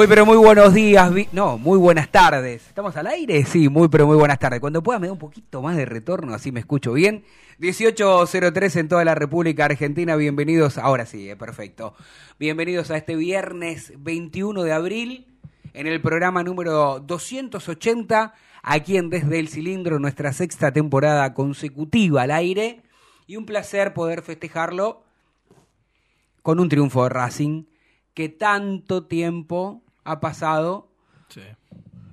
Muy pero muy buenos días, no, muy buenas tardes. ¿Estamos al aire? Sí, muy pero muy buenas tardes. Cuando pueda me da un poquito más de retorno, así me escucho bien. 1803 en toda la República Argentina, bienvenidos, ahora sí, eh, perfecto. Bienvenidos a este viernes 21 de abril, en el programa número 280, aquí en Desde el Cilindro, nuestra sexta temporada consecutiva al aire. Y un placer poder festejarlo con un triunfo de Racing que tanto tiempo ha pasado. Sí.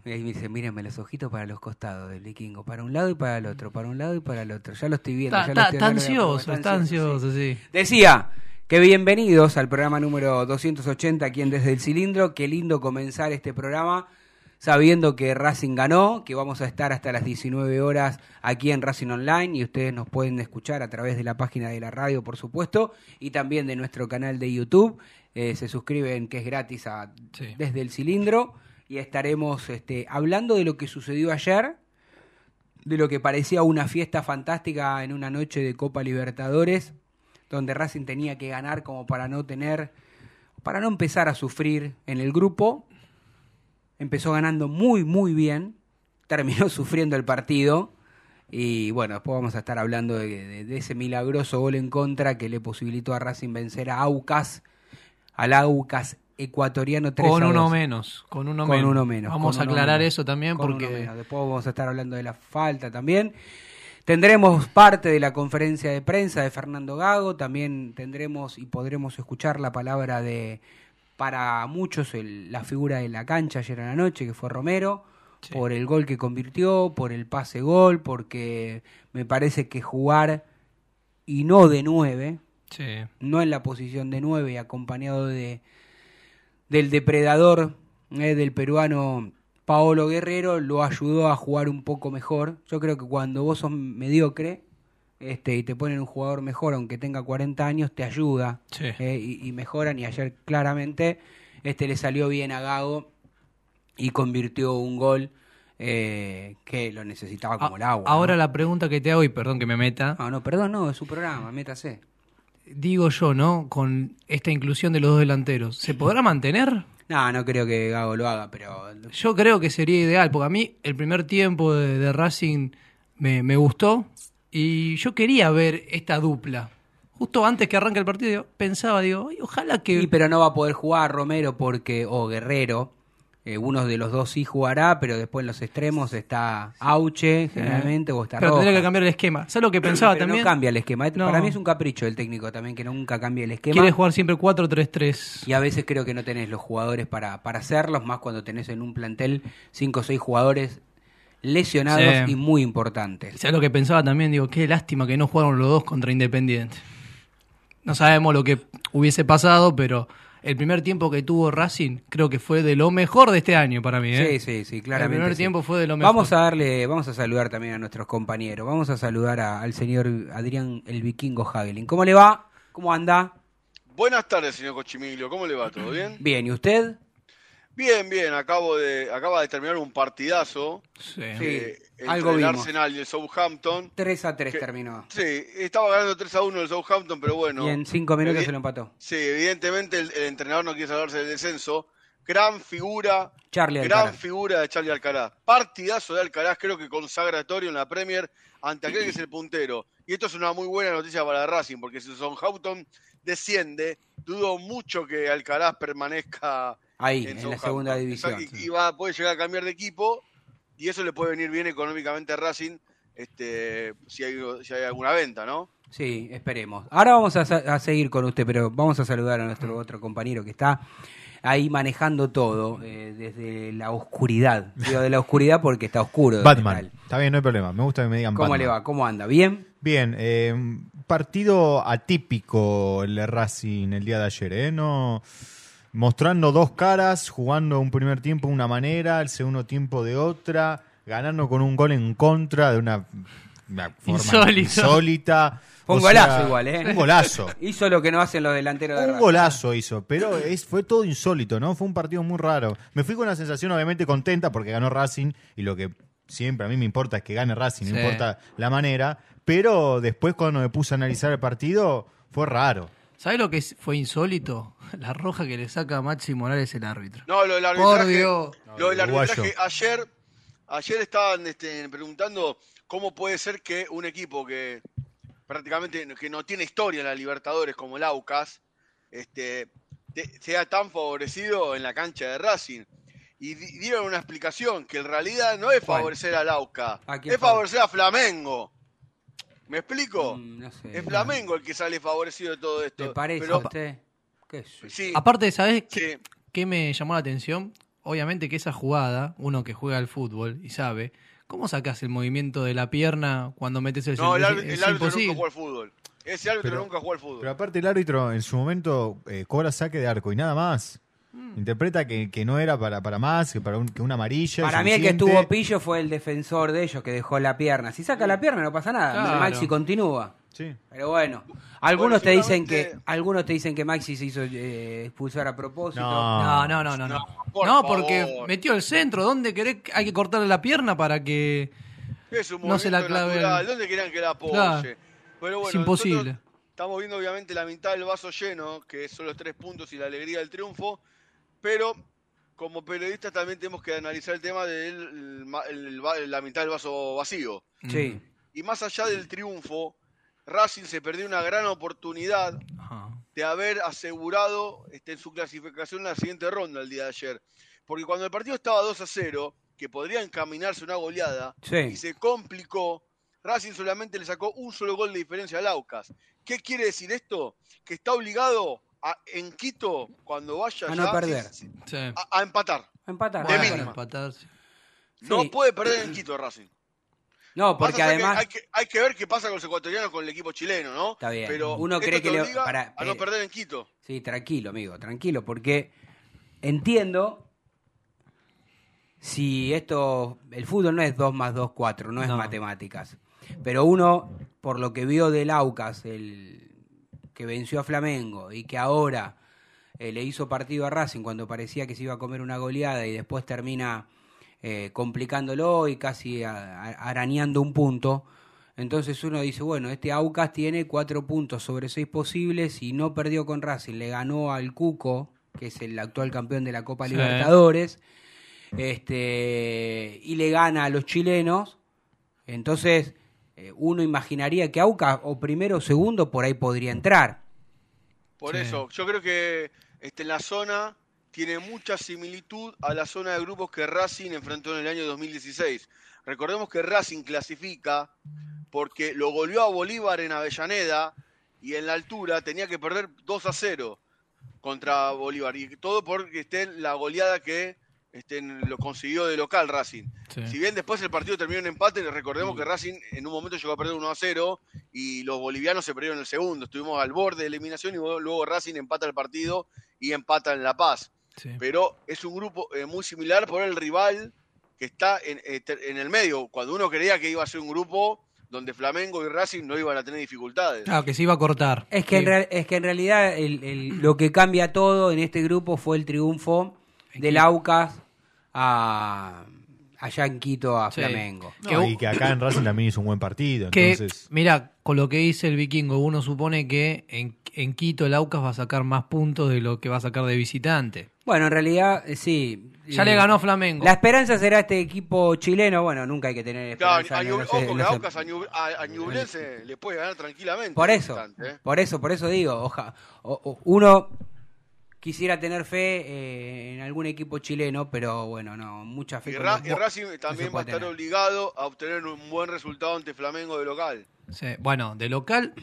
Y ahí me dice, mírenme los ojitos para los costados del vikingo, para un lado y para el otro, para un lado y para el otro. Ya lo estoy viendo. Está, ya lo está- estoy- está lo a probar, ansioso, está ansioso, sí. Decía que bienvenidos al programa número 280 aquí en Desde el Cilindro. Qué lindo comenzar este programa sabiendo que Racing ganó, que vamos a estar hasta las 19 horas aquí en Racing Online y ustedes nos pueden escuchar a través de la página de la radio, por supuesto, y también de nuestro canal de YouTube. Eh, se suscriben, que es gratis a Sí. Desde el Cilindro y estaremos este, hablando de lo que sucedió ayer, de lo que parecía una fiesta fantástica en una noche de Copa Libertadores, donde Racing tenía que ganar como para no tener, para no empezar a sufrir en el grupo. Empezó ganando muy, muy bien, terminó sufriendo el partido. Y bueno, después vamos a estar hablando de, de- de ese milagroso gol en contra que le posibilitó a Racing vencer a Aucas, al Aucas ecuatoriano 3 Con a uno 2. menos, con uno Con menos. uno menos. Vamos a aclarar menos. eso también Con porque. Después vamos a estar hablando de la falta también. Tendremos parte de la conferencia de prensa de Fernando Gago, también tendremos y podremos escuchar la palabra de, para muchos, el- la figura de la cancha ayer en la noche, que fue Romero, Sí. por el gol que convirtió, por el pase gol, porque me parece que jugar y no de nueve, sí, no en la posición de nueve, y acompañado de del depredador eh, del peruano Paolo Guerrero, lo ayudó a jugar un poco mejor. Yo creo que cuando vos sos mediocre este, y te ponen un jugador mejor, aunque tenga 40 años, te ayuda sí. eh, y, y mejoran. Y ayer claramente este le salió bien a Gago y convirtió un gol eh, que lo necesitaba como el agua. Ahora ¿no? la pregunta que te hago, y perdón que me meta, No, no, perdón, no, es su programa, métase. Digo yo, ¿no? Con esta inclusión de los dos delanteros, ¿se podrá mantener? No, no creo que Gago lo haga, pero Yo creo que sería ideal, porque a mí el primer tiempo de, de Racing me, me gustó y yo quería ver esta dupla. Justo antes que arranque el partido, pensaba, digo, "Ay, ojalá que... Pero no va a poder jugar Romero porque o Guerrero. Eh, uno de los dos sí jugará, pero después en los extremos está Auche, generalmente, o está pero tendría que cambiar el esquema. ¿Sabes lo que pensaba Pero también? no cambia el esquema. No. Para mí es un capricho del técnico también que nunca cambie el esquema. Quiere jugar siempre 4-3-3. Y a veces creo que no tenés los jugadores para, para hacerlos, más cuando tenés en un plantel cinco o seis jugadores lesionados Sí. y muy importantes. ¿Sabes lo que pensaba también? Digo, qué lástima que no jugaron los dos contra Independiente. No sabemos lo que hubiese pasado, pero el primer tiempo que tuvo Racing creo que fue de lo mejor de este año para mí. ¿eh? Sí, sí, sí, claramente. El primer sí. tiempo fue de lo mejor. Vamos a darle, vamos a saludar también a nuestros compañeros. Vamos a saludar a- al señor Adrián el Vikingo Hagelin. ¿Cómo le va? ¿Cómo anda? Buenas tardes, señor Cochimilio. ¿Cómo le va? ¿Todo bien? Bien, ¿y usted? Bien, bien, acabo de, acaba de terminar un partidazo Sí. Sí. eh, entre algo el vimos. Arsenal y el Southampton. 3 a 3 Que- terminó. Sí, estaba ganando 3 a 1 el Southampton, pero bueno. y en 5 minutos se lo empató. Sí, evidentemente el, el entrenador no quiere salvarse del descenso. Gran figura, Charlie gran Alcaraz. figura de Charlie Alcaraz. Partidazo de Alcaraz, creo que consagratorio en la Premier ante aquel que es el puntero. Y esto es una muy buena noticia para Racing, porque si Southampton desciende, dudo mucho que Alcaraz permanezca Ahí, en, en la segunda división. Exacto, Y, y va, puede llegar a cambiar de equipo y eso le puede venir bien económicamente a Racing este, si, hay, si hay alguna venta, ¿no? Sí, esperemos. Ahora vamos a, a seguir con usted, pero vamos a saludar a nuestro otro compañero que está ahí manejando todo eh, desde la oscuridad. Digo de la oscuridad porque está oscuro. Batman. Está bien, no hay problema. Me gusta que me digan ¿Cómo Batman. le va? ¿Cómo anda? ¿Bien? Bien, eh, partido atípico el de Racing el día de ayer, ¿eh? No, mostrando dos caras, jugando un primer tiempo de una manera, el segundo tiempo de otra, ganando con un gol en contra de una, una forma Insólito. insólita. Fue un O sea, golazo igual, ¿eh? Un golazo. Hizo lo que no hacen los delanteros de Un Racing. golazo hizo, pero es, fue todo insólito, ¿no? Fue un partido muy raro. Me fui con una sensación obviamente contenta porque ganó Racing y lo que siempre a mí me importa es que gane Racing, no Sí. importa la manera, pero después cuando me puse a analizar el partido fue raro. ¿Sabes lo que fue insólito? La roja que le saca a Maxi Morales el árbitro. No, lo del Por arbitraje. Dios. Lo del arbitraje, ayer, ayer estaban este, preguntando cómo puede ser que un equipo que prácticamente que no tiene historia en la Libertadores como el Aucas, este, te- sea tan favorecido en la cancha de Racing. Y di- dieron una explicación que en realidad no es favorecer al Aucas, ¿A quién es favorecer a Flamengo. ¿Me explico? Mm, no sé. Es Flamengo el que sale favorecido de todo esto. ¿Le parece Pero- a usted? ¿Qué sí, Aparte, ¿sabes qué, sí. qué me llamó la atención? Obviamente que esa jugada, uno que juega al fútbol y sabe, ¿cómo sacas el movimiento de la pierna cuando metes el No, el, árbitro- el árbitro nunca jugó al fútbol. Ese árbitro Pero- nunca jugó al fútbol. Pero aparte el árbitro en su momento eh, cobra saque de arco y nada más. Mm. Interpreta que, que no era para, para más, que para un, que una amarilla. Para mí el que suficiente. estuvo pillo fue el defensor de ellos que dejó la pierna. Si saca la pierna no pasa nada. Claro. Maxi continúa. Sí. Pero bueno, algunos te dicen que seguramente- algunos te dicen que Maxi se hizo eh, expulsar a propósito. No. No, no, no, no. No, No, por No, porque favor. metió el centro. ¿Dónde querés que hay que cortarle la pierna para que.? Es un No se la movimiento clave natural. ¿Dónde querían que la apoye? Claro. Pero bueno, es imposible. nosotros Estamos viendo obviamente la mitad del vaso lleno, que son los tres puntos y la alegría del triunfo, pero como periodistas también tenemos que analizar el tema de la mitad del vaso vacío. Sí. Y más allá del triunfo, Racing se perdió una gran oportunidad Ajá. de haber asegurado este, en su clasificación en la siguiente ronda el día de ayer. Porque cuando el partido estaba 2 a 0, que podría encaminarse una goleada, Sí. y se complicó, Racing solamente le sacó un solo gol de diferencia al Aucas. ¿Qué quiere decir esto? Que está obligado a, en Quito, cuando vaya A ya, no perder. sí, sí, Sí. a, a empatar. Empatar. De mínima. empatar, sí. No puede perder en Quito Racing. No, porque a que además hay, que, hay que ver qué pasa con los ecuatorianos con el equipo chileno, ¿no? Está bien. Pero Uno cree que le- para- a no eh, perder en Quito. Sí, tranquilo, amigo, tranquilo, porque entiendo si esto, el fútbol no es 2 más 2, 4, no es No. matemáticas. Pero uno, por lo que vio del Aucas, el que venció a Flamengo y que ahora eh, le hizo partido a Racing cuando parecía que se iba a comer una goleada y después termina eh, complicándolo y casi a- a- arañando un punto. Entonces uno dice, bueno, este Aucas tiene cuatro puntos sobre seis posibles y no perdió con Racing, le ganó al Cuco, que es el actual campeón de la Copa Sí. Libertadores, este, y le gana a los chilenos. Entonces eh, uno imaginaría que Aucas o primero o segundo por ahí podría entrar. Por Sí. eso, yo creo que este, la zona tiene mucha similitud a la zona de grupos que Racing enfrentó en el año 2016. Recordemos que Racing clasifica porque lo goleó a Bolívar en Avellaneda y en la altura tenía que perder 2 a 0 contra Bolívar. Y todo porque esté en la goleada que este, lo consiguió de local Racing. Sí. Si bien después el partido terminó en empate, recordemos que Racing en un momento llegó a perder 1 a 0 y los bolivianos se perdieron el segundo. Estuvimos al borde de eliminación y luego Racing empata el partido y empata en La Paz. Sí. Pero es un grupo eh, muy similar por el rival que está en, eh, ter- en el medio. Cuando uno creía que iba a ser un grupo donde Flamengo y Racing no iban a tener dificultades. Claro, que se iba a cortar. Es que, en, real- es que en realidad el- el- lo que cambia todo en este grupo fue el triunfo del Aucas a allá en Quito a Sí. Flamengo. No, y que acá en Racing también hizo un buen partido. Que, Entonces, mira, con lo que dice el vikingo, uno supone que en, en Quito el Aucas va a sacar más puntos de lo que va a sacar de visitante. Bueno, en realidad, eh, sí. Ya Eh, le ganó a Flamengo. La esperanza será este equipo chileno. Bueno, nunca hay que tener Claro, esperanza. a no- Ñub- no sé- ojo que no sé- Aucas a, a- a Ñublense le puede ganar tranquilamente. Por eso, ¿eh? por eso, por eso digo, oja, o- o- uno quisiera tener fe eh, en algún equipo chileno, pero bueno, no, mucha fe. Y, Ra- y Racing también va a estar tener. obligado a obtener un buen resultado ante Flamengo de local. Sí, Bueno, de local,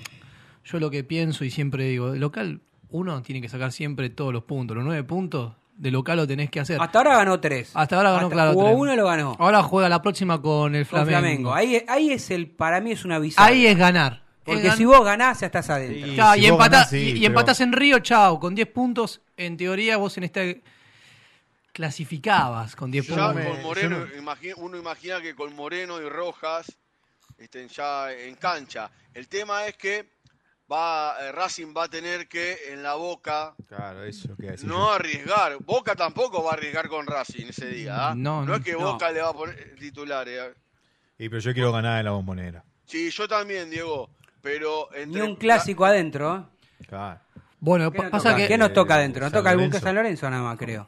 yo lo que pienso y siempre digo, de local uno tiene que sacar siempre todos los puntos, los nueve puntos, de local lo tenés que hacer. Hasta ahora ganó tres. Hasta ahora ganó, claro, Jugó tres. uno lo ganó. Ahora juega la próxima con el Con Flamengo. Flamengo. Ahí, ahí es el, para mí es una visada. Ahí es ganar. Porque si vos ganás, ya estás adentro. Sí. Claro, si y, empatás, ganás, sí, y- y pero- empatás en Río, chao, con 10 puntos, en teoría vos en esta clasificabas con 10 Ya puntos. me- con Moreno, uno imagina que con Moreno y Rojas estén ya en cancha. El tema es que va eh, Racing va a tener que en la Boca claro, eso que decir no arriesgar. Boca tampoco va a arriesgar con Racing ese día. ¿ah? No, no, es que no. Boca le va a poner titulares. ¿ah? Y pero yo quiero ganar en la bombonera. Sí, yo también, Diego. Pero Ni un clásico adentro. ¿eh? Claro. Bueno, ¿Qué pasa toca? que ¿Qué nos toca adentro? Nos San toca algún que. San Lorenzo nada más, creo.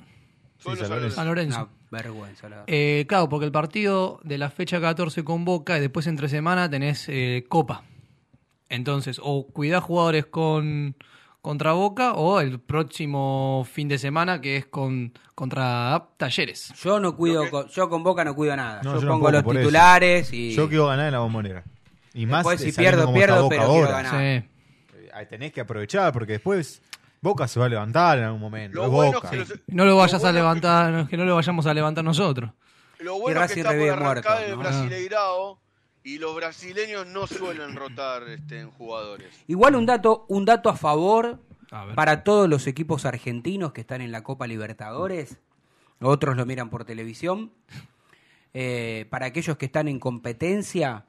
Solo Sí, San Lorenzo. San Lorenzo. Una vergüenza, la. Eh, claro, porque el partido de la fecha 14 con Boca y después entre semana tenés eh, Copa. Entonces, o cuidás jugadores con contra Boca o el próximo fin de semana que es con contra Talleres. Yo no cuido, que- con, yo con Boca no cuido nada. No, yo, yo pongo los eso. titulares y Yo quiero ganar en la bombonera. Y más Después, si pierdo, pierdo, Boca pero quiero ahora. ganar. Sí. Tenés que aprovechar porque después Boca se va a levantar en algún momento. Lo es bueno Boca. es que los- No lo vayas bueno a que- levantar, no, que no lo vayamos a levantar nosotros. Lo bueno es que está por el ¿no? Brasileirao y los brasileños no suelen rotar este, en jugadores. Igual un dato, un dato a favor A para todos los equipos argentinos que están en la Copa Libertadores. Otros lo miran por televisión. Eh, para aquellos que están en competencia,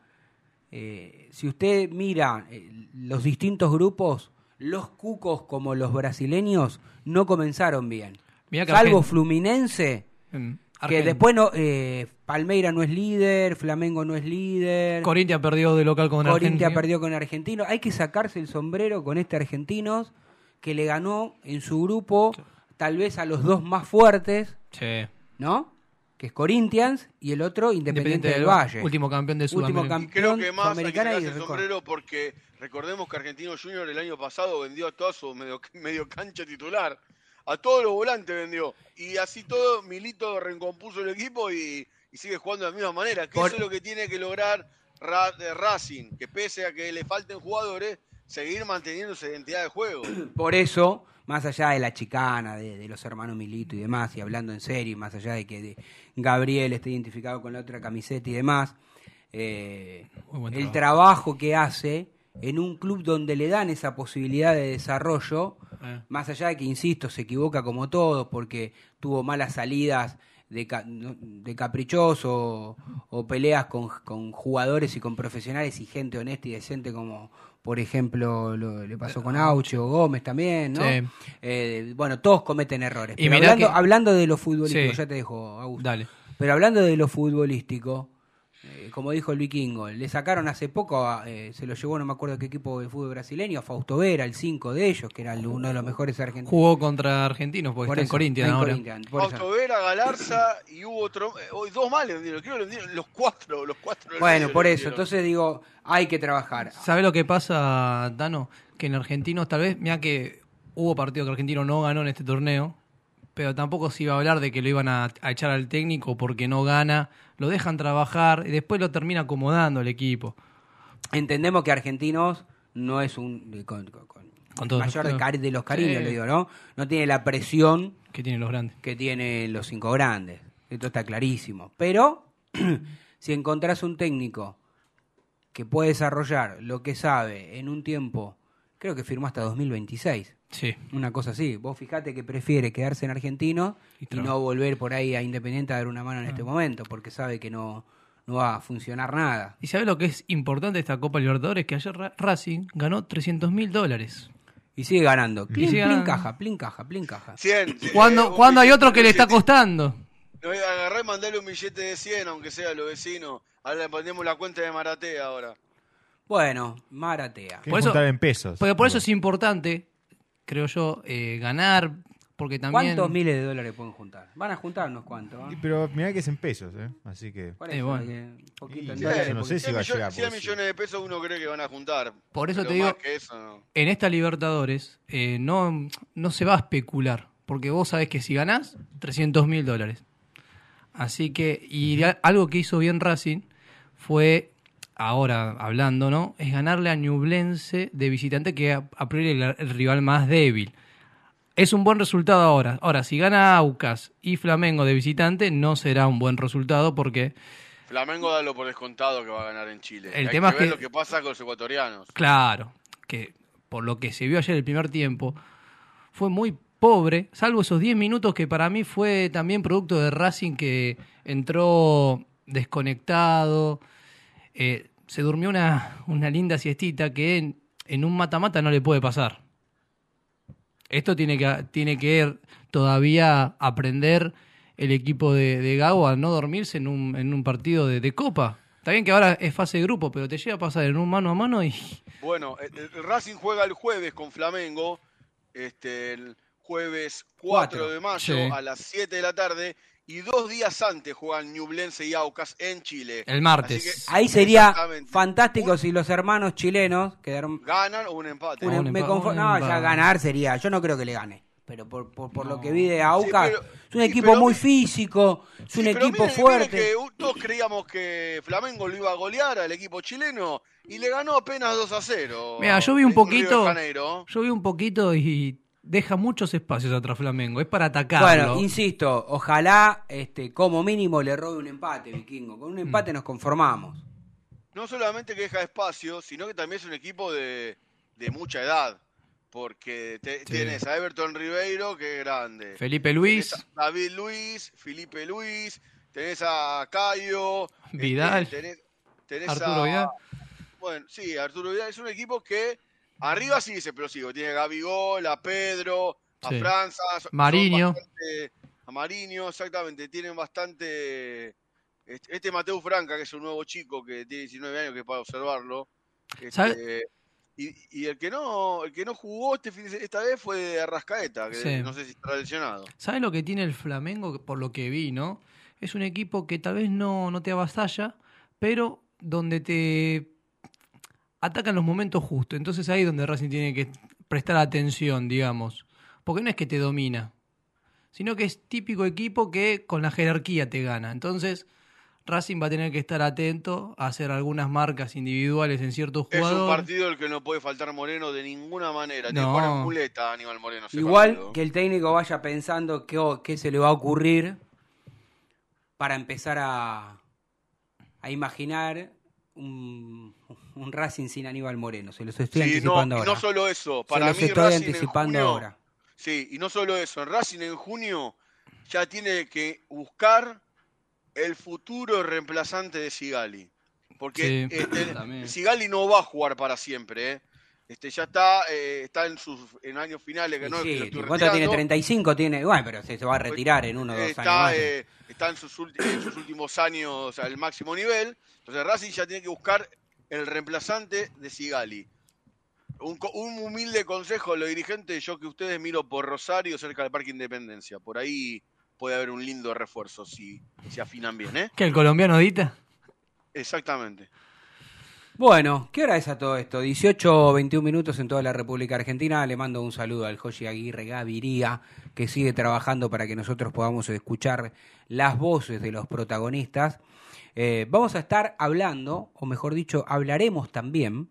eh, si usted mira eh, los distintos grupos, los cucos como los brasileños no comenzaron bien. Mirá que Salvo Argen- Fluminense, En que después no, eh, Palmeira no es líder, Flamengo no es líder. Corinthians perdió de local con Corinthians Argentina. perdió con Argentino. Hay que sacarse el sombrero con este Argentinos que le ganó en su grupo tal vez a los dos más fuertes, Sí. ¿no? Que es Corinthians y el otro Independiente, del Valle. Último campeón de Último Sudamérica. campeón. Y creo que más hay que Sudamericana y sacarse el sombrero porque recordemos que Argentino Junior el año pasado vendió a toda su medio, medio cancha titular. A todos los volantes vendió. Y así todo, Milito recompuso el equipo y, y sigue jugando de la misma manera. Que Por- eso es lo que tiene que lograr Ra- de Racing. Que pese a que le falten jugadores, seguir manteniendo esa identidad de juego. Por eso, más allá de la chicana, de, de los hermanos Milito y demás, y hablando en serio, más allá de que de Gabriel esté identificado con la otra camiseta y demás, eh, el trabajo. que hace en un club donde le dan esa posibilidad de desarrollo, Eh. más allá de que, insisto, se equivoca como todos porque tuvo malas salidas de, de caprichoso o peleas con, con jugadores y con profesionales y gente honesta y decente como por ejemplo lo- le pasó con Aucho o Gómez también, ¿no? Sí. Eh, bueno, todos cometen errores. Y Pero hablando, que- hablando de lo futbolístico, Sí. ya te dejo, Augusto. Dale. Pero hablando de lo futbolístico, eh, como dijo el vikingo, le sacaron hace poco, a- eh, se lo llevó, no me acuerdo qué equipo de fútbol brasileño, a Fausto Vera, el 5 de ellos, que era el- uno de los mejores argentinos. Jugó contra Argentinos porque Por está en eso, Corinthians en ahora. Corinthians, eso. Autovera, Galarza y hubo otro, eh, hoy dos más le vendieron, creo que le los cuatro, los cuatro. Bueno, por eso, entonces digo, hay que trabajar. ¿Sabe lo que pasa, Dano? Que en Argentinos tal vez, mira que hubo partido que Argentino no ganó en este torneo, pero tampoco se iba a hablar de que lo iban a, a echar al técnico porque no gana, lo dejan trabajar y después lo termina acomodando el equipo. Entendemos que Argentinos no es un, con, con- con mayor de, de los cariños, Sí. le digo, ¿no? No tiene la presión que tienen los grandes. que tienen los cinco grandes. Esto está clarísimo. Pero si encontrás un técnico que puede desarrollar lo que sabe en un tiempo, creo que firmó hasta 2026. Sí. Una cosa así. Vos fijate que prefiere quedarse en Argentino Y y, no volver por ahí a Independiente a dar una mano en este momento, porque sabe que no, no va a funcionar nada. ¿Y sabe lo que es importante de esta Copa Libertadores? Que ayer Ra- Racing ganó 300 mil dólares. Y sigue ganando. Plin, sigue plin, caja, plin, caja, plin, caja. 100. Cuando, eh, cuando hay otro que le está costando. No, agarré y mandale un billete de 100, aunque sea a los vecinos. Ahora le ponemos la cuenta de Maratea ahora. Bueno, Maratea. Por eso- juntar en pesos. Pero por eso es importante, creo yo, eh, ganar, porque también... ¿Cuántos miles de dólares pueden juntar? Van a juntar unos cuantos. ¿eh? Y- Pero mirá que es en pesos, ¿eh? Así que. Por Eh, eso, bueno. que poquito en Y- dólares, yo no sé porque- si va a 100 llegar, 100 porque sí. millones de pesos uno cree que van a juntar. Por eso Pero te digo- más que eso, no. En esta Libertadores eh, no, no se va a especular, porque vos sabés que si ganás, 300 mil dólares. Así que, y algo que hizo bien Racing fue, ahora hablando, ¿no? Es ganarle a Ñublense de visitante, que a, a priori el, el rival más débil. Es un buen resultado ahora. Ahora, si gana Aucas y Flamengo de visitante, no será un buen resultado porque, Flamengo dalo por descontado que va a ganar en Chile. El Hay tema que es ver que- lo que pasa con los ecuatorianos. claro, que por lo que se vio ayer el primer tiempo, fue muy pobre, salvo esos 10 minutos que para mí fue también producto de Racing que entró desconectado, eh, se durmió una, una linda siestita que en, en un mata-mata no le puede pasar. Esto tiene que, tiene que todavía aprender el equipo de, de Gago a no dormirse en un, en un partido de, de Copa. Está bien que ahora es fase de grupo, pero te llega a pasar en un mano a mano y... Bueno, el, el Racing juega el jueves con Flamengo. Este, el jueves 4 Cuatro. de mayo Sí. a las 7 de la tarde. Y dos días antes juegan Ñublense y Aucas en Chile. El martes. Que- Ahí sería fantástico Un- si los hermanos chilenos quedaron. Ganan o un empate. un- un me empa- confo- un no, ya ganar sería. Yo no creo que le gane. Pero por, por, por lo que vi de Aucas, pero- es un equipo pero muy físico, es Sí, un pero equipo miren- miren fuerte. que todos creíamos que Flamengo lo iba a golear al equipo chileno y le ganó apenas 2 a 0. Mira, yo vi un poquito, yo vi un poquito y deja muchos espacios atrás Flamengo. Es para atacarlo. Bueno, insisto, ojalá este, como mínimo le robe un empate, Vikingo. Con un Mm. empate nos conformamos. No solamente que deja espacio, sino que también es un equipo de, de mucha edad. Porque te- Sí. tienes a Everton Ribeiro, que es grande. Felipe Luis, Tenés a David Luis, Felipe Luis, tenés a Cayo, este, Vidal. tenés, tenés Arturo a- Vidal. Bueno, sí, Arturo Vidal es un equipo que arriba sí es explosivo. Tiene a Gabigol, a Pedro, a Sí. Franza, Mariño. bastante- a Mariño, exactamente. Tienen bastante. Este, este Mateo Franca, que es un nuevo chico que tiene 19 años, que es para observarlo. Este, y, y el que no el que no jugó este fin esta vez fue Arrascaeta, que Sí. no sé si está lesionado. ¿sabes lo que tiene el Flamengo? Por lo que vi, ¿no? Es un equipo que tal vez no, no te avasalla, pero donde te atacan los momentos justos. Entonces ahí es donde Racing tiene que prestar atención, digamos. Porque no es que te domina, sino que es típico equipo que con la jerarquía te gana. Entonces Racing va a tener que estar atento a hacer algunas marcas individuales en ciertos Es un jugadores. partido el que no puede faltar Moreno de ninguna manera. Tiene No. muleta Aníbal Moreno. Igual partido. que el técnico vaya pensando qué, qué se le va a ocurrir para empezar a, a imaginar un, un Racing sin Aníbal Moreno. Se los estoy Sí, no, anticipando y ahora. no solo eso. Se Para los mí, estoy Racing en anticipando junio- ahora. Sí, y no solo eso. En Racing en junio ya tiene que buscar el futuro reemplazante de Sigali. Porque Sí, este. Sigali no va a jugar para siempre. ¿eh? Este, ya está, eh, está en sus en años finales. Que Y no, sí, que lo estoy ¿Cuánto tiene? retirando. 35 tiene. Bueno, pero se, se va a retirar en uno o dos años. está, más. eh, está en, sus en sus últimos años al máximo nivel. Entonces Racing ya tiene que buscar el reemplazante de Sigali. Un, co- un humilde consejo a los dirigentes, yo que ustedes miro por Rosario, cerca del Parque Independencia. Por ahí puede haber un lindo refuerzo si, si afinan bien, ¿eh? ¿Que el colombiano Dita? Exactamente. Bueno, ¿qué hora es a todo esto? 18 21 minutos en toda la República Argentina. Le mando un saludo al Joshi Aguirre Gaviria, que sigue trabajando para que nosotros podamos escuchar las voces de los protagonistas. Eh, vamos a estar hablando, o mejor dicho, hablaremos también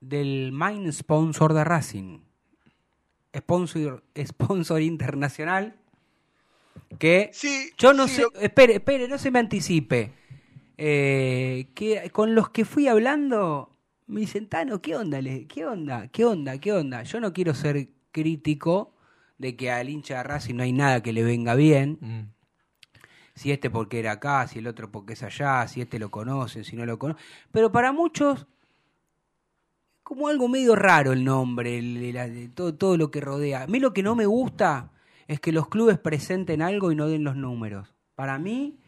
del main sponsor de Racing. Sponsor, sponsor internacional que Sí, yo no sí, sé, lo- espere, espere, no se me anticipe. Eh, que con los que fui hablando me dicen, Tano, ¿qué onda? ¿Qué onda? ¿Qué onda? ¿Qué onda? Yo no quiero ser crítico de que al hincha de Racing no hay nada que le venga bien. Mm. Si este porque era acá, si el otro porque es allá, si este lo conocen, si no lo conocen. Pero para muchos, como algo medio raro el nombre, el- el- el- todo, todo lo que rodea. A mí lo que no me gusta es que los clubes presenten algo y no den los números. Para mí,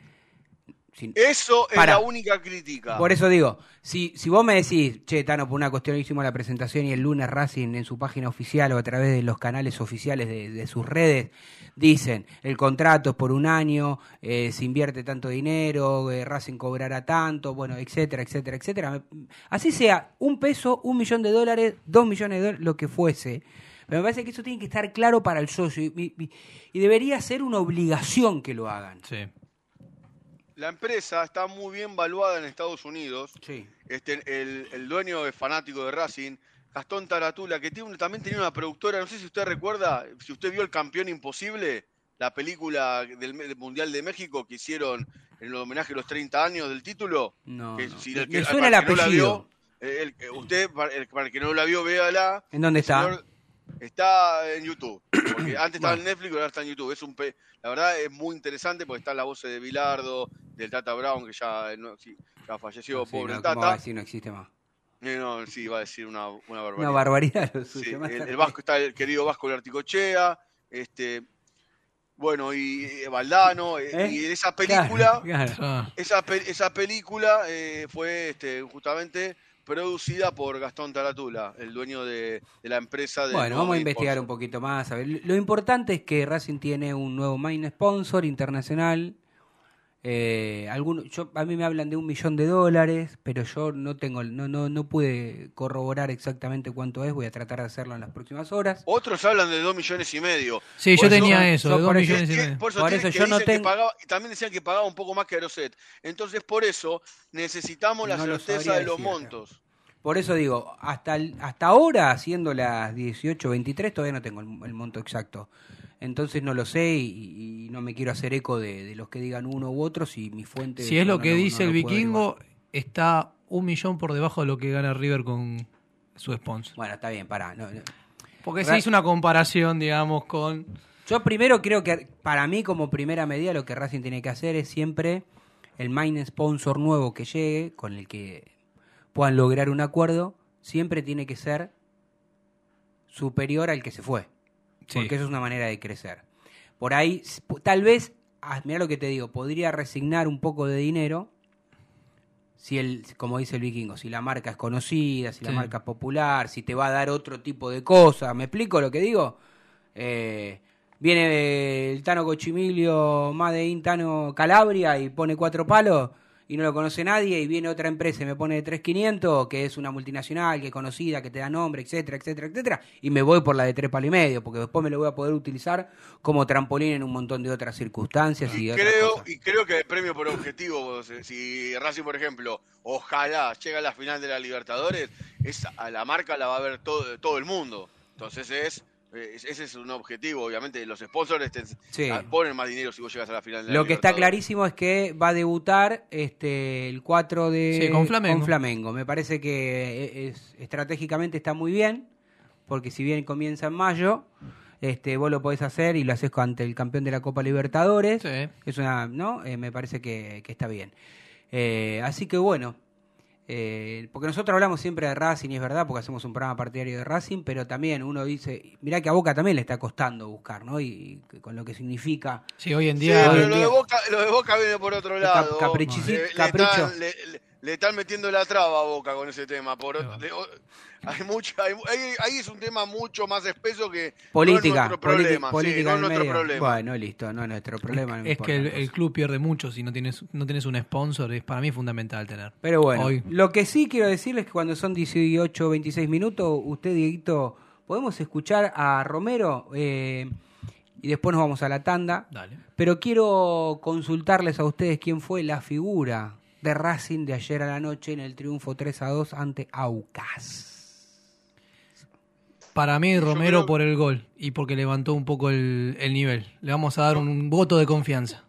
si- Eso es la única crítica. por eso digo, si, si vos me decís, che, Tano, por una cuestión hicimos la presentación y el lunes Racing en su página oficial o a través de los canales oficiales de, de sus redes dicen, el contrato es por un año, eh, se invierte tanto dinero, eh, Racing cobrará tanto, bueno, etcétera, etcétera, etcétera. Así sea, un peso, un millón de dólares, dos millones de dólares, lo que fuese. Pero me parece que eso tiene que estar claro para el socio y, y- y debería ser una obligación que lo hagan. Sí. La empresa está muy bien valuada en Estados Unidos. Sí. Este, el, el dueño es fanático de Racing, Gastón Taratula, que tiene, también tenía una productora, no sé si usted recuerda, si usted vio El Campeón Imposible, la película del, del Mundial de México que hicieron en el homenaje a los 30 años del título. No, que no. si el que- me suena el no la apellido. vio, el- usted, para el, para el que no la vio, véala. ¿En dónde está? Señor, está en YouTube. Porque antes estaba en Netflix, ahora está en YouTube. Es un pe- la verdad es muy interesante porque está la voz de Bilardo, del Tata Brown, que ya, eh, no, sí, ya falleció, Sí, pobre no, el ¿cómo va a Tata. decir no existe más? Eh, no, sí, iba a decir una, una barbaridad. Una barbaridad lo Sí, suyo. más el, el Vasco está el querido Vasco Larticochea, este, bueno, y eh, Valdano, eh, y esa Claro, película, claro. Ah, esa, pe- esa película eh, fue este, justamente producida por Gastón Taratula, el dueño de, de la empresa de Bueno, vamos a investigar un poquito más. A ver, lo importante es que Racing tiene un nuevo main sponsor internacional. Eh, alguno- yo, a mí me hablan de un millón de dólares, pero yo no tengo, no, no, no pude corroborar exactamente cuánto es. Voy a tratar de hacerlo en las próximas horas. Otros hablan de dos millones y medio. Sí, Por yo tenía eso, de dos millones y medio. por eso, Por tiene- eso que yo no tengo- pagaba- y también decían que pagaba un poco más que Aeroset. Entonces, por eso necesitamos la No certeza de los montos. Por eso digo, hasta, el- hasta ahora, siendo las 18.23, todavía no tengo el, el monto exacto. Entonces no lo sé y, y no me quiero hacer eco de, de los que digan uno u otro si mi fuente... Si es no- lo que no- no dice el vikingo, está un millón por debajo de lo que gana River con su sponsor. Bueno, está bien, pará. Porque se hizo una comparación, digamos, con... Yo primero creo que para mí como primera medida lo que Racing tiene que hacer es siempre el main sponsor nuevo que llegue, con el que puedan lograr un acuerdo, siempre tiene que ser superior al que se fue. Sí. Porque eso es una manera de crecer. Por ahí, tal vez, ah, mira lo que te digo, podría resignar un poco de dinero si el, como dice el vikingo, si la marca es conocida, si la Sí. marca es popular, si te va a dar otro tipo de cosas. ¿Me explico lo que digo? Eh, viene el Tano Cochimilio, Made in Tano Calabria y pone cuatro palos y no lo conoce nadie y viene otra empresa y me pone 3.500 que es una multinacional, que es conocida, que te da nombre, etcétera, etcétera, etcétera y me voy por la de tres palos y medio porque después me lo voy a poder utilizar como trampolín en un montón de otras circunstancias y, creo, cosas. y creo que el premio por objetivo, eh, si Racing, por ejemplo, ojalá llega a la final de la Libertadores, esa, a la marca la va a ver todo, todo el mundo. Entonces es, es- ese es un objetivo, obviamente. Los sponsors te- Sí. ah, ponen más dinero si vos llegas a la final de la Lo que está clarísimo es que va a debutar este el 4 de Sí, con Flamengo. Flamengo. Me parece que e, es, estratégicamente está muy bien, porque si bien comienza en mayo, este vos lo podés hacer y lo haces ante el campeón de la Copa Libertadores. Sí. Es una, ¿no? Eh, me parece que, que está bien. Eh, así que bueno, eh, porque nosotros hablamos siempre de Racing y es verdad, porque hacemos un programa partidario de Racing, pero también uno dice, mirá que a Boca también le está costando buscar, ¿no? Y, y con lo que significa Sí, hoy en Sí, día... hoy pero en lo de, Boca, lo de Boca viene por otro Cap- lado. Eh, le, capricho. están, le- le- le están metiendo la traba a Boca con ese tema. Por. Hay mucha, hay- ahí, ahí es un tema mucho más espeso que política, no es nuestro problema. sí, política no es en nuestro medio. problema. Bueno, listo, no es nuestro problema. no es importa, que el, club pierde mucho si no tienes, no tienes un sponsor. Es para mí fundamental tener. Pero bueno, Hoy. lo que sí quiero decirles es que cuando son 18 o 26 minutos, usted, Dieguito, podemos escuchar a Romero eh, y después nos vamos a la tanda. Dale. Pero quiero consultarles a ustedes quién fue la figura de Racing de ayer a la noche en el triunfo 3 a 2 ante Aucas. Para mí, Romero creo- por el gol y porque levantó un poco el, el nivel. Le vamos a dar un voto de confianza.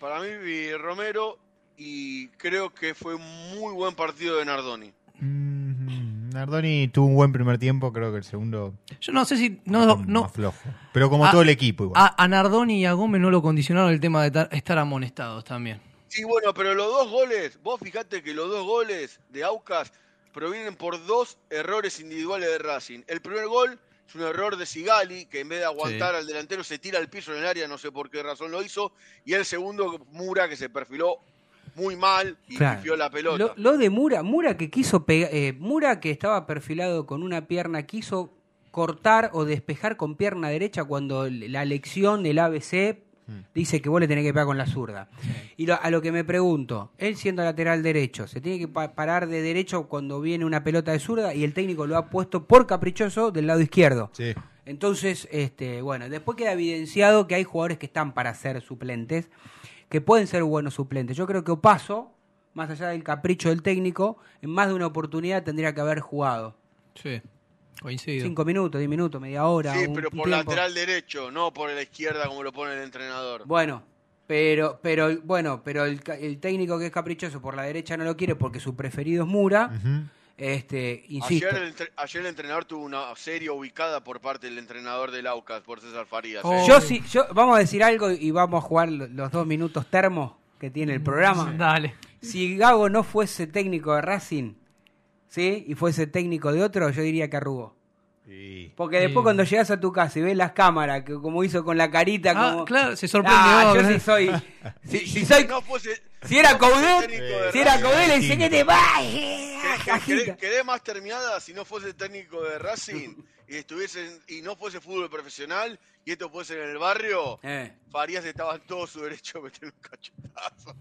Para mí, vi Romero y creo que fue un muy buen partido de Nardoni. Mm, Nardoni tuvo un buen primer tiempo, creo que el segundo Yo no sé si. fue No, no, más flojo. Pero como todo el equipo igual. a, a Nardoni y a Gómez no lo condicionaron el tema de tar- estar amonestados también. Sí, bueno, pero los dos goles, vos fijate que los dos goles de Aucas provienen por dos errores individuales de Racing. El primer gol es un error de Sigali, que en vez de aguantar al delantero se tira al piso en el área, no sé por qué razón lo hizo. Y el segundo, Mura, que se perfiló muy mal y Claro. la pelota. Lo, lo de Mura, Mura que quiso pegar, Mura que estaba perfilado con una pierna, quiso cortar o despejar con pierna derecha cuando la lección del ABC dice que vos le tenés que pegar con la zurda. Y lo- a lo que me pregunto, él siendo lateral derecho, se tiene que pa- parar de derecho cuando viene una pelota de zurda y el técnico lo ha puesto por caprichoso del lado izquierdo. Sí. Entonces, este, bueno, después queda evidenciado que hay jugadores que están para ser suplentes, que pueden ser buenos suplentes. Yo creo que Opaso, más allá del capricho del técnico, en más de una oportunidad tendría que haber jugado. Sí, coincido. Cinco minutos, diez minutos, media hora. sí, un- pero por tiempo. lateral derecho, no por la izquierda como lo pone el entrenador. Bueno, pero, pero, bueno, pero el, técnico que es caprichoso por la derecha no lo quiere porque su preferido es Mura. Este, insisto. Ayer el, entre- ayer el entrenador tuvo una serie ubicada por parte del entrenador del Aucas, por César Farías. Oh. ¿eh? Yo sí, yo, vamos a decir algo y vamos a jugar lo- los dos minutos termos que tiene el programa. Dale. Si Gago no fuese técnico de Racing, ¿sí? Y fuese técnico de otro, yo diría que arrugó. Sí. Porque después Sí. cuando llegas a tu casa y ves las cámaras, que como hizo con la carita, Ah, como... claro, se sorprende. Ah, yo sí soy... Si, Y- si soy... no fuese- Si era no fuese Coudet, si era Coudet, le dice que te cajita. quedé, quedé más terminada si no fuese técnico de Racing y estuviese en- y no fuese fútbol profesional y esto fuese en el barrio, Eh. Farías estaba en todo su derecho a meter un cachetazo.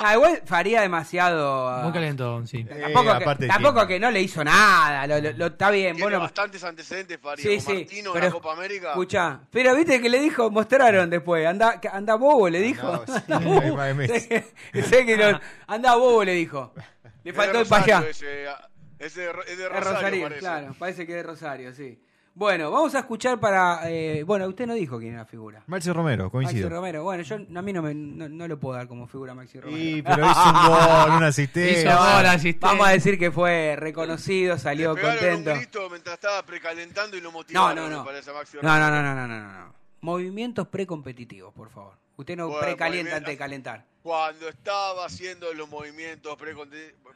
Ah, igual faría demasiado... ah, Muy calentón, sí. Tampoco, Eh, que, aparte tampoco que no le hizo nada, lo, lo- lo- está bien, Tiene bueno, bastantes antecedentes Farías. Sí, sí. Martino en pero la Copa América. Escucha, pero viste que le dijo, mostraron después, anda, que anda bobo, le dijo. no, sí, anda bobo. Sé que- que anda bobo, le dijo. Le faltó el. Rosario ese, ah, es de, es de Es Rosario, Rosario, parece. claro, parece que es de Rosario, sí. Bueno, vamos a escuchar para. eh, bueno, usted no dijo quién era la figura. Maxi Romero, Maxi coincido. Romero. Bueno, yo a mí no, me, no, no lo puedo dar como figura a Maxi Romero. Sí, pero hizo un gol, una asistencia. Hizo gol, asistencia. Vamos a decir que fue reconocido, salió Le contento. un grito mientras estaba precalentando y lo No, motivaron. no, no. me parece, a Maxi No, no, Romero. no, no, no, no, no. Movimientos precompetitivos, por favor. Usted no Bueno, precalienta antes de calentar. Cuando estaba haciendo los movimientos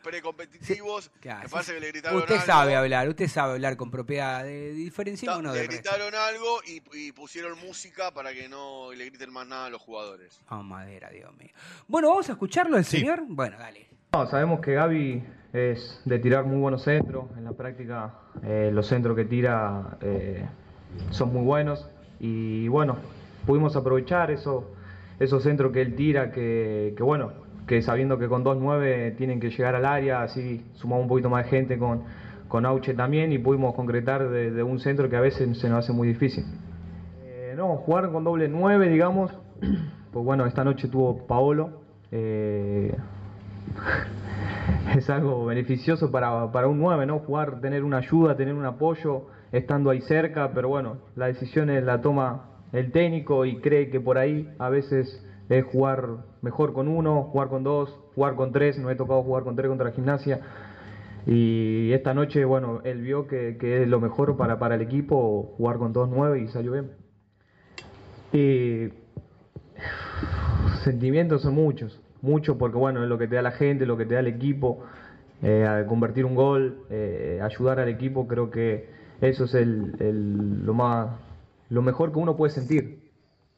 precompetitivos, Claro, me sí. parece que le gritaron Usted algo. sabe hablar, usted sabe hablar con propiedad. De, Ta- diferenciémonos le del resto. gritaron algo y, y pusieron música para que no le griten más nada a los jugadores. Oh, madera, Dios mío. Bueno, vamos a escucharlo el Sí. señor. Bueno, dale. No, sabemos que Gaby es de tirar muy buenos centros. En la práctica, eh, los centros que tira eh, son muy buenos. Y bueno, pudimos aprovechar eso, esos centros que él tira, que, bueno, que sabiendo que con 2-9 tienen que llegar al área, así sumamos un poquito más de gente con, con Auche también y pudimos concretar de, de un centro que a veces se nos hace muy difícil. Eh, no, jugar con doble 9, digamos. Pues bueno, esta noche tuvo Paolo. eh, es algo beneficioso para, para un 9, ¿no? Jugar, tener una ayuda, tener un apoyo, estando ahí cerca, pero bueno, la decisión es la toma el técnico y cree que por ahí a veces es jugar mejor con uno, jugar con dos, jugar con tres, no he tocado jugar con tres contra la gimnasia. Y esta noche, bueno, él vio que, que es lo mejor para, para el equipo, jugar con dos nueve y salió bien. Y sentimientos son muchos, muchos porque bueno, es lo que te da la gente, lo que te da el equipo, eh, convertir un gol, eh, ayudar al equipo, creo que eso es el- lo más, lo mejor que uno puede sentir,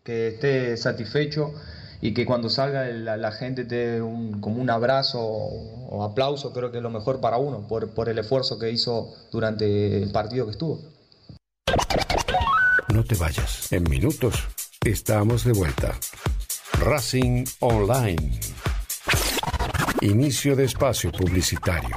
que esté satisfecho y que cuando salga la, gente te dé un, como un abrazo o, o aplauso, creo que es lo mejor para uno por, por el esfuerzo que hizo durante el partido que estuvo. No te vayas. En minutos estamos de vuelta. Racing Online. Inicio de espacio publicitario.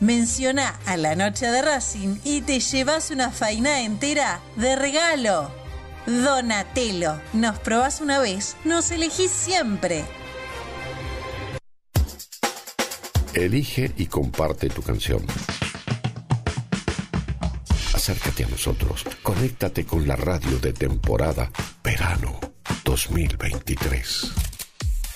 menciona a la noche de Racing y te llevas una faina entera de regalo. Donatelo, nos probás una vez, nos elegís siempre. Elige y comparte tu canción. Acércate a nosotros, conéctate con la radio de temporada Verano 2023.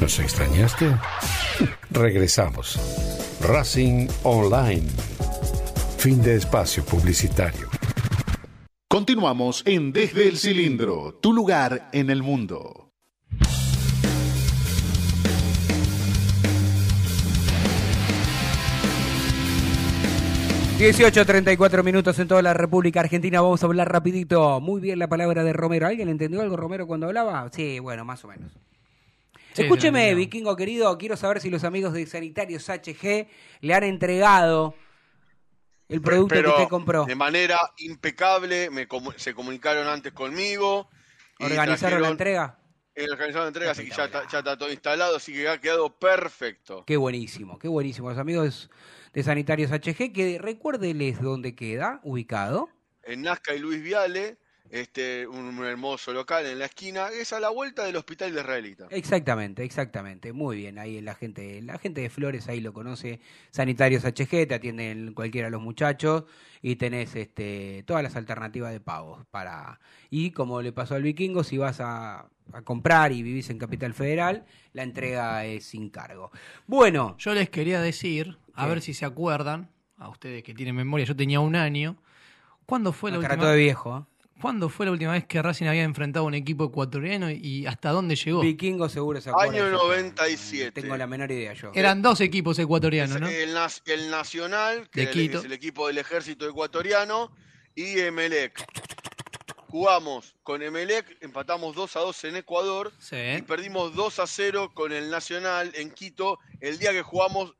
¿Nos extrañaste? Regresamos. Racing Online. Fin de espacio publicitario. Continuamos en Desde el Cilindro, tu lugar en el mundo. Dieciocho treinta y cuatro minutos en toda la República Argentina. Vamos a hablar rapidito. Muy bien la palabra de Romero. ¿Alguien entendió algo Romero cuando hablaba? Sí, bueno, más o menos. Sí, Escúcheme, vikingo querido, quiero saber si los amigos de Sanitarios HG le han entregado el producto Pero que usted compró. De manera impecable, me se comunicaron antes conmigo. y ¿Organizaron la entrega? eh, organizaron la entrega, así que ya está, ya está todo instalado, así que ha quedado perfecto. Qué buenísimo, qué buenísimo. Los amigos de Sanitarios HG, que recuérdeles dónde queda, ubicado. En Nazca y Luis Viale, este, un hermoso local en la esquina, es a la vuelta del Hospital de Israelita. Exactamente, exactamente. Muy bien, ahí la gente, la gente de Flores ahí lo conoce. Sanitarios HG, te atienden cualquiera de los muchachos y tenés este, todas las alternativas de pagos para. Y como le pasó al vikingo, si vas a, a comprar y vivís en Capital Federal, la entrega es sin cargo. Bueno, Yo les quería decir, a ¿Qué? ver si se acuerdan, a ustedes que tienen memoria, yo tenía un año. ¿Cuándo fue la última de viejo. ¿eh? ¿Cuándo fue la última vez que Racing había enfrentado a un equipo ecuatoriano y hasta dónde llegó? Vikingo seguro se acuerda. Año Yo 97. Tengo la menor idea yo. Eran dos equipos ecuatorianos, ¿no? el, el Nacional, que De el- es el equipo del ejército ecuatoriano, y Emelec. Jugamos con Emelec, empatamos 2 a 2 en Ecuador y Sí. perdimos 2 a 0 con el Nacional en Quito el día que jugamos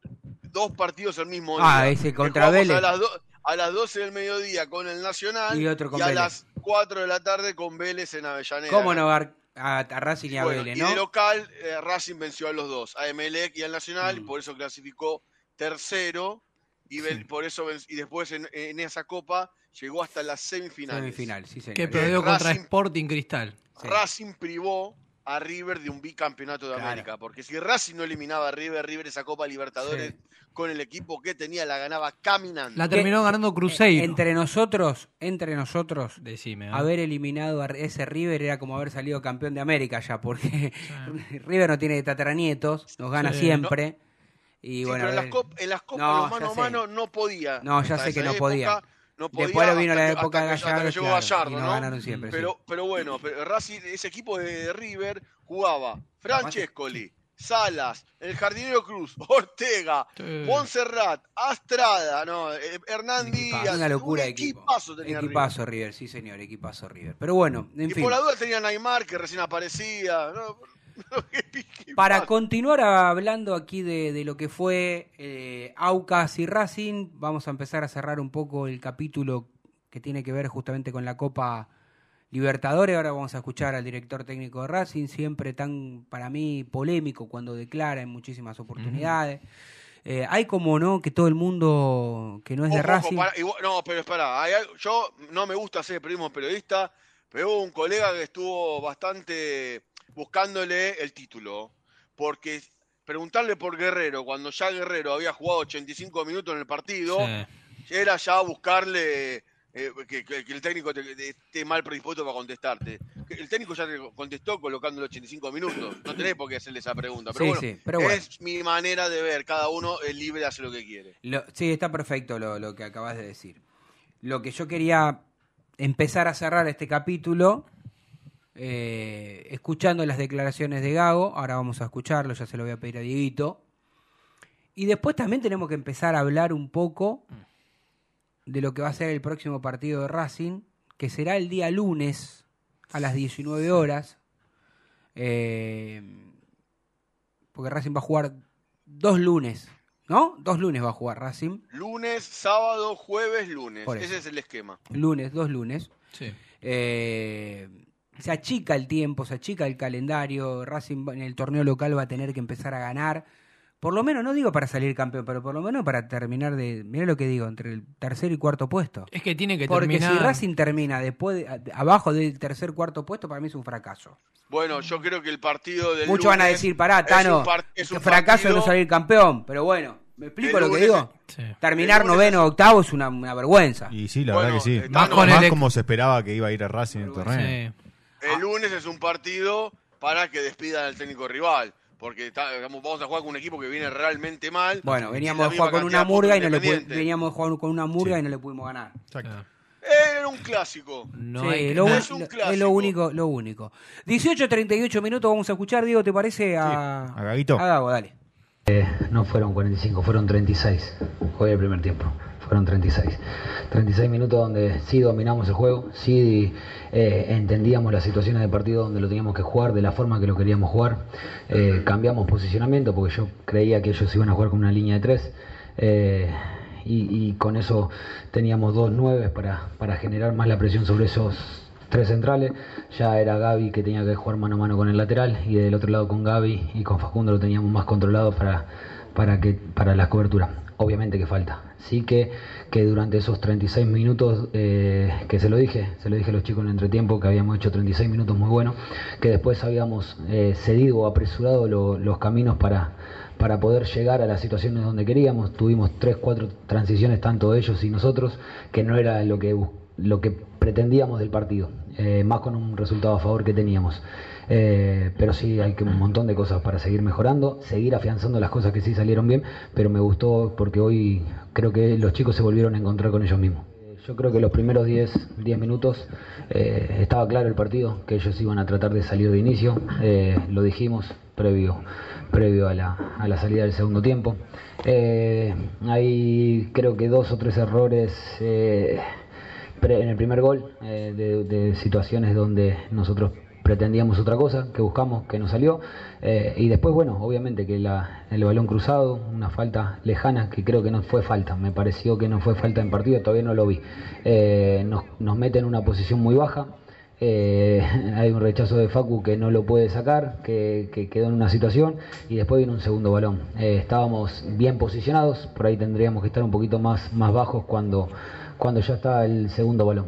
dos partidos el mismo día. Ah, ese contra Vélez. A las, do- a las 12 del mediodía con el Nacional Y otro con a Vélez. las 4 de la tarde con Vélez en Avellaneda. ¿Cómo no dar a, a Racing y a Bueno, Vélez, y no? de local, eh, Racing venció a los dos, a Emelec y al Nacional, y Mm. por eso clasificó tercero. Y, ven- por eso y después en, en esa copa llegó hasta las semifinales. Semifinal, sí, señor. Que perdió contra Sporting Cristal. Sí. Racing privó a River de un bicampeonato de Claro. América. Porque si Racing no eliminaba a River, River esa Copa Libertadores con el equipo que tenía la ganaba caminando. La terminó ganando Cruzeiro. Entre nosotros, entre nosotros, Decime. ¿eh? haber eliminado a ese River era como haber salido campeón de América ya, porque River no tiene tataranietos, nos gana Sí. siempre. Y Sí, bueno, pero en las, cop- en las copas No, los mano a mano no podía. No, ya sé que no podía. No podía Después vino la hasta época de Gallardo, llegó claro, Gallardo, y nos ¿no? ganaron siempre, Pero, pero bueno, pero Racing, ese equipo de River jugaba Francescoli, Salas, el jardinero Cruz, Ortega. Montserrat, Astrada, no, eh, Hernán Díaz, una locura un equipo. equipazo tenía Equipazo River. sí señor, equipazo River. Pero bueno, en. Y fin. por la duda tenía Neymar, que recién aparecía. ¿no? Para continuar hablando aquí de, de lo que fue eh, Aucas y Racing, vamos a empezar a cerrar un poco el capítulo que tiene que ver justamente con la Copa Libertadores. Ahora vamos a escuchar al director técnico de Racing, siempre tan, para mí, polémico cuando declara en muchísimas oportunidades. Eh, hay como no que todo el mundo que no es de ojo, Racing. para- igual- no, pero espera, hay yo no me gusta hacer periodismo periodista, pero hubo un colega que estuvo bastante buscándole el título, porque preguntarle por Guerrero, cuando ya Guerrero había jugado 85 minutos en el partido, era ya buscarle eh, que, el técnico te- te- esté mal predispuesto para contestarte. El técnico ya te contestó colocando los 85 minutos, no tenés por qué hacerle esa pregunta, pero Sí, bueno, sí, pero bueno. es mi manera de ver, cada uno es libre de hacer lo que quiere. Lo- sí, está perfecto lo, lo que acabas de decir. Lo que yo quería empezar a cerrar este capítulo, eh, escuchando las declaraciones de Gago, ahora vamos a escucharlo, ya se lo voy a pedir a Dieguito. Y después también tenemos que empezar a hablar un poco de lo que va a ser el próximo partido de Racing, que será el día lunes a las 19 horas. Eh, porque Racing va a jugar dos lunes, ¿no? Dos lunes va a jugar Racing. Lunes, sábado, jueves, lunes. Ese es el esquema. Lunes, dos lunes. Sí. Eh, se achica el tiempo, se achica el calendario. Racing va- en el torneo local va a tener que empezar a ganar. Por lo menos, no digo para salir campeón, pero por lo menos para terminar de. Mira lo que digo, entre el tercer y cuarto puesto. Es que tiene que Porque terminar. si Racing termina después de- abajo del tercer cuarto puesto, para mí es un fracaso. Bueno, yo creo que el partido del Muchos van a decir, pará, es Tano, un par- es un fracaso de no salir campeón. Pero bueno, ¿me explico lo que digo? Sí. Terminar noveno o octavo es una, una vergüenza. Y sí, la Bueno, verdad que sí. Más, Tano- más el- como se esperaba que iba a ir a Racing en el torneo. Sí. El lunes es un partido para que despidan al técnico rival. Porque está- digamos, vamos a jugar con un equipo que viene realmente mal. Bueno, veníamos misma jugar con una murga y no le veníamos de jugar con una murga y no le pudimos ganar. Exacto. Era un clásico. No Sí, hay- lo, es un lo- es clásico. lo único, lo único. 18 38 minutos vamos a escuchar, Diego, ¿te parece a, a Gaguito. a Gago, dale. No fueron 45, fueron 36. Hoy el primer tiempo. Fueron 36. 36 minutos donde sí dominamos el juego, sí eh, entendíamos las situaciones de partido donde lo teníamos que jugar, de la forma que lo queríamos jugar. Eh, cambiamos posicionamiento porque yo creía que ellos iban a jugar con una línea de tres. eh, y, y con eso teníamos dos nueves para, para generar más la presión sobre esos tres centrales. Ya era Gaby que tenía que jugar mano a mano con el lateral y del otro lado con Gaby y con Facundo lo teníamos más controlado para, para, que, para las coberturas. Obviamente que falta. Sí que, que durante esos 36 minutos, eh, que se lo dije, se lo dije a los chicos en el entretiempo, que habíamos hecho 36 minutos muy buenos, que después habíamos eh, cedido o apresurado lo- los caminos para, para poder llegar a las situaciones donde queríamos. Tuvimos tres, cuatro transiciones, tanto ellos y nosotros, que no era lo que, lo que pretendíamos del partido, eh, más con un resultado a favor que teníamos. Eh, pero sí, hay que un montón de cosas para seguir mejorando, seguir afianzando las cosas que sí salieron bien, pero me gustó porque hoy creo que los chicos se volvieron a encontrar con ellos mismos. Eh, Yo creo que los primeros 10, 10 minutos estaba claro el partido, que ellos iban a tratar de salir de inicio, lo dijimos previo, previo a, la, a la salida del segundo tiempo. Hay creo que dos o tres errores en el primer gol, eh, de, situaciones donde nosotros pretendíamos otra cosa, que buscamos, que no salió. Eh, y después, bueno, obviamente que la- el balón cruzado, una falta lejana, que creo que no fue falta, me pareció que no fue falta en partido, todavía no lo vi. Eh, nos, nos mete en una posición muy baja. Eh, hay un rechazo de Facu que no lo puede sacar, que, que quedó en una situación y después viene un segundo balón. Eh, estábamos bien posicionados, por ahí tendríamos que estar un poquito más, más bajos cuando, cuando ya está el segundo balón.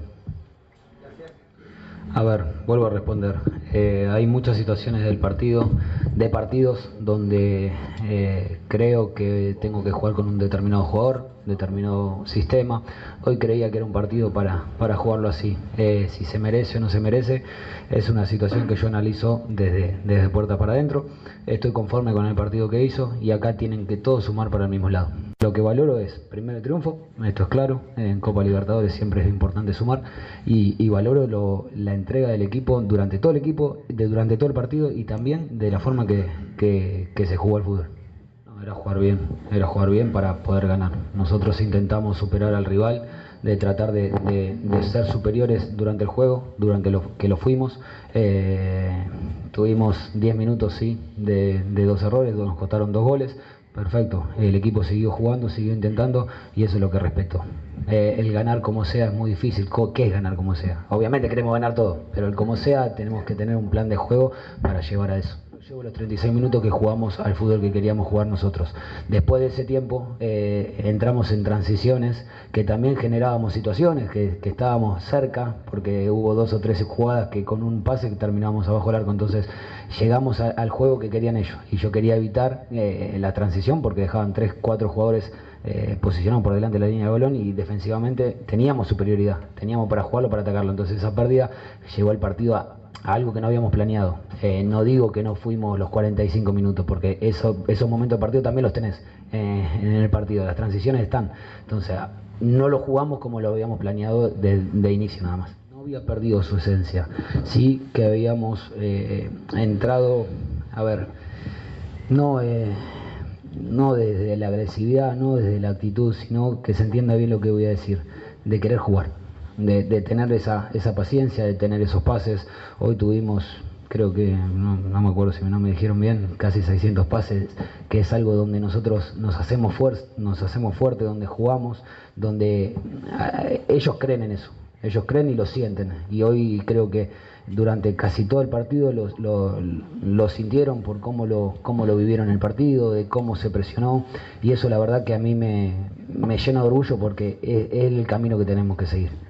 A ver, vuelvo a responder. Eh, hay muchas situaciones del partido, de partidos, donde eh, creo que tengo que jugar con un determinado jugador, determinado sistema. Hoy creía que era un partido para, para jugarlo así. Eh, si se merece o no se merece, es una situación que yo analizo desde, desde puerta para adentro. Estoy conforme con el partido que hizo y acá tienen que todos sumar para el mismo lado. Lo que valoro es, primero el triunfo, esto es claro, en Copa Libertadores siempre es importante sumar y, valoro lo- la entrega del equipo durante todo el equipo, de, durante todo el partido y también de la forma que- que se jugó el fútbol. Era jugar bien, era jugar bien para poder ganar. Nosotros intentamos superar al rival, de tratar de, ser superiores durante el juego, durante lo que lo fuimos. Eh, tuvimos 10 minutos, sí, de, dos errores, nos costaron dos goles. Perfecto, el equipo siguió jugando, siguió intentando y eso es lo que respeto. Eh, el ganar como sea es muy difícil. ¿Qué es ganar como sea? Obviamente queremos ganar todo, pero el como sea tenemos que tener un plan de juego para llevar a eso. Llevo los 36 minutos que jugamos al fútbol que queríamos jugar nosotros. Después de ese tiempo eh, entramos en transiciones que también generábamos situaciones, que, estábamos cerca, porque hubo dos o tres jugadas que con un pase que terminamos abajo del arco. Entonces llegamos al juego que querían ellos. Y yo quería evitar eh, la transición porque dejaban tres, cuatro jugadores eh, posicionados por delante de la línea de balón y defensivamente teníamos superioridad, teníamos para jugarlo, para atacarlo. Entonces esa pérdida llevó al partido a, algo que no habíamos planeado. Eh, no digo que no fuimos los 45 minutos, porque eso, esos momentos de partido también los tenés eh, en el partido, las transiciones están. Entonces, no lo jugamos como lo habíamos planeado de inicio nada más. No había perdido su esencia, sí que habíamos eh, entrado, a ver, no, eh, no desde la agresividad, no desde la actitud, sino que se entienda bien lo que voy a decir, de querer jugar, de, tener esa, esa paciencia, de tener esos pases. Hoy tuvimos, creo que, no, no me acuerdo si no me dijeron bien, casi 600 pases, que es algo donde nosotros nos hacemos, fuer nos hacemos fuerte, donde jugamos, donde eh, ellos creen en eso, ellos creen y lo sienten. Y hoy creo que durante casi todo el partido lo, lo- sintieron por cómo lo, cómo lo vivieron el partido, de cómo se presionó. Y eso la verdad que a mí me, me llena de orgullo porque es el camino que tenemos que seguir.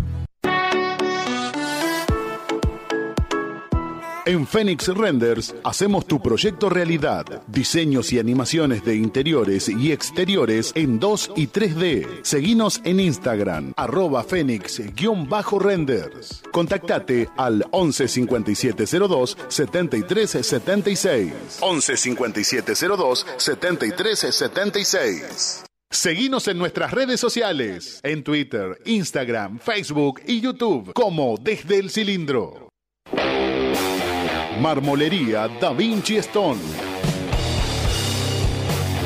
En Phoenix Renders hacemos tu proyecto realidad. Diseños y animaciones de interiores y exteriores en 2 y 3D. Seguinos en Instagram, arroba Phoenix-renders. Contactate al 11 5702 7376. 11 5702 7376. Seguinos en nuestras redes sociales, en Twitter, Instagram, Facebook y YouTube como Desde el Cilindro. Marmolería Da Vinci Stone.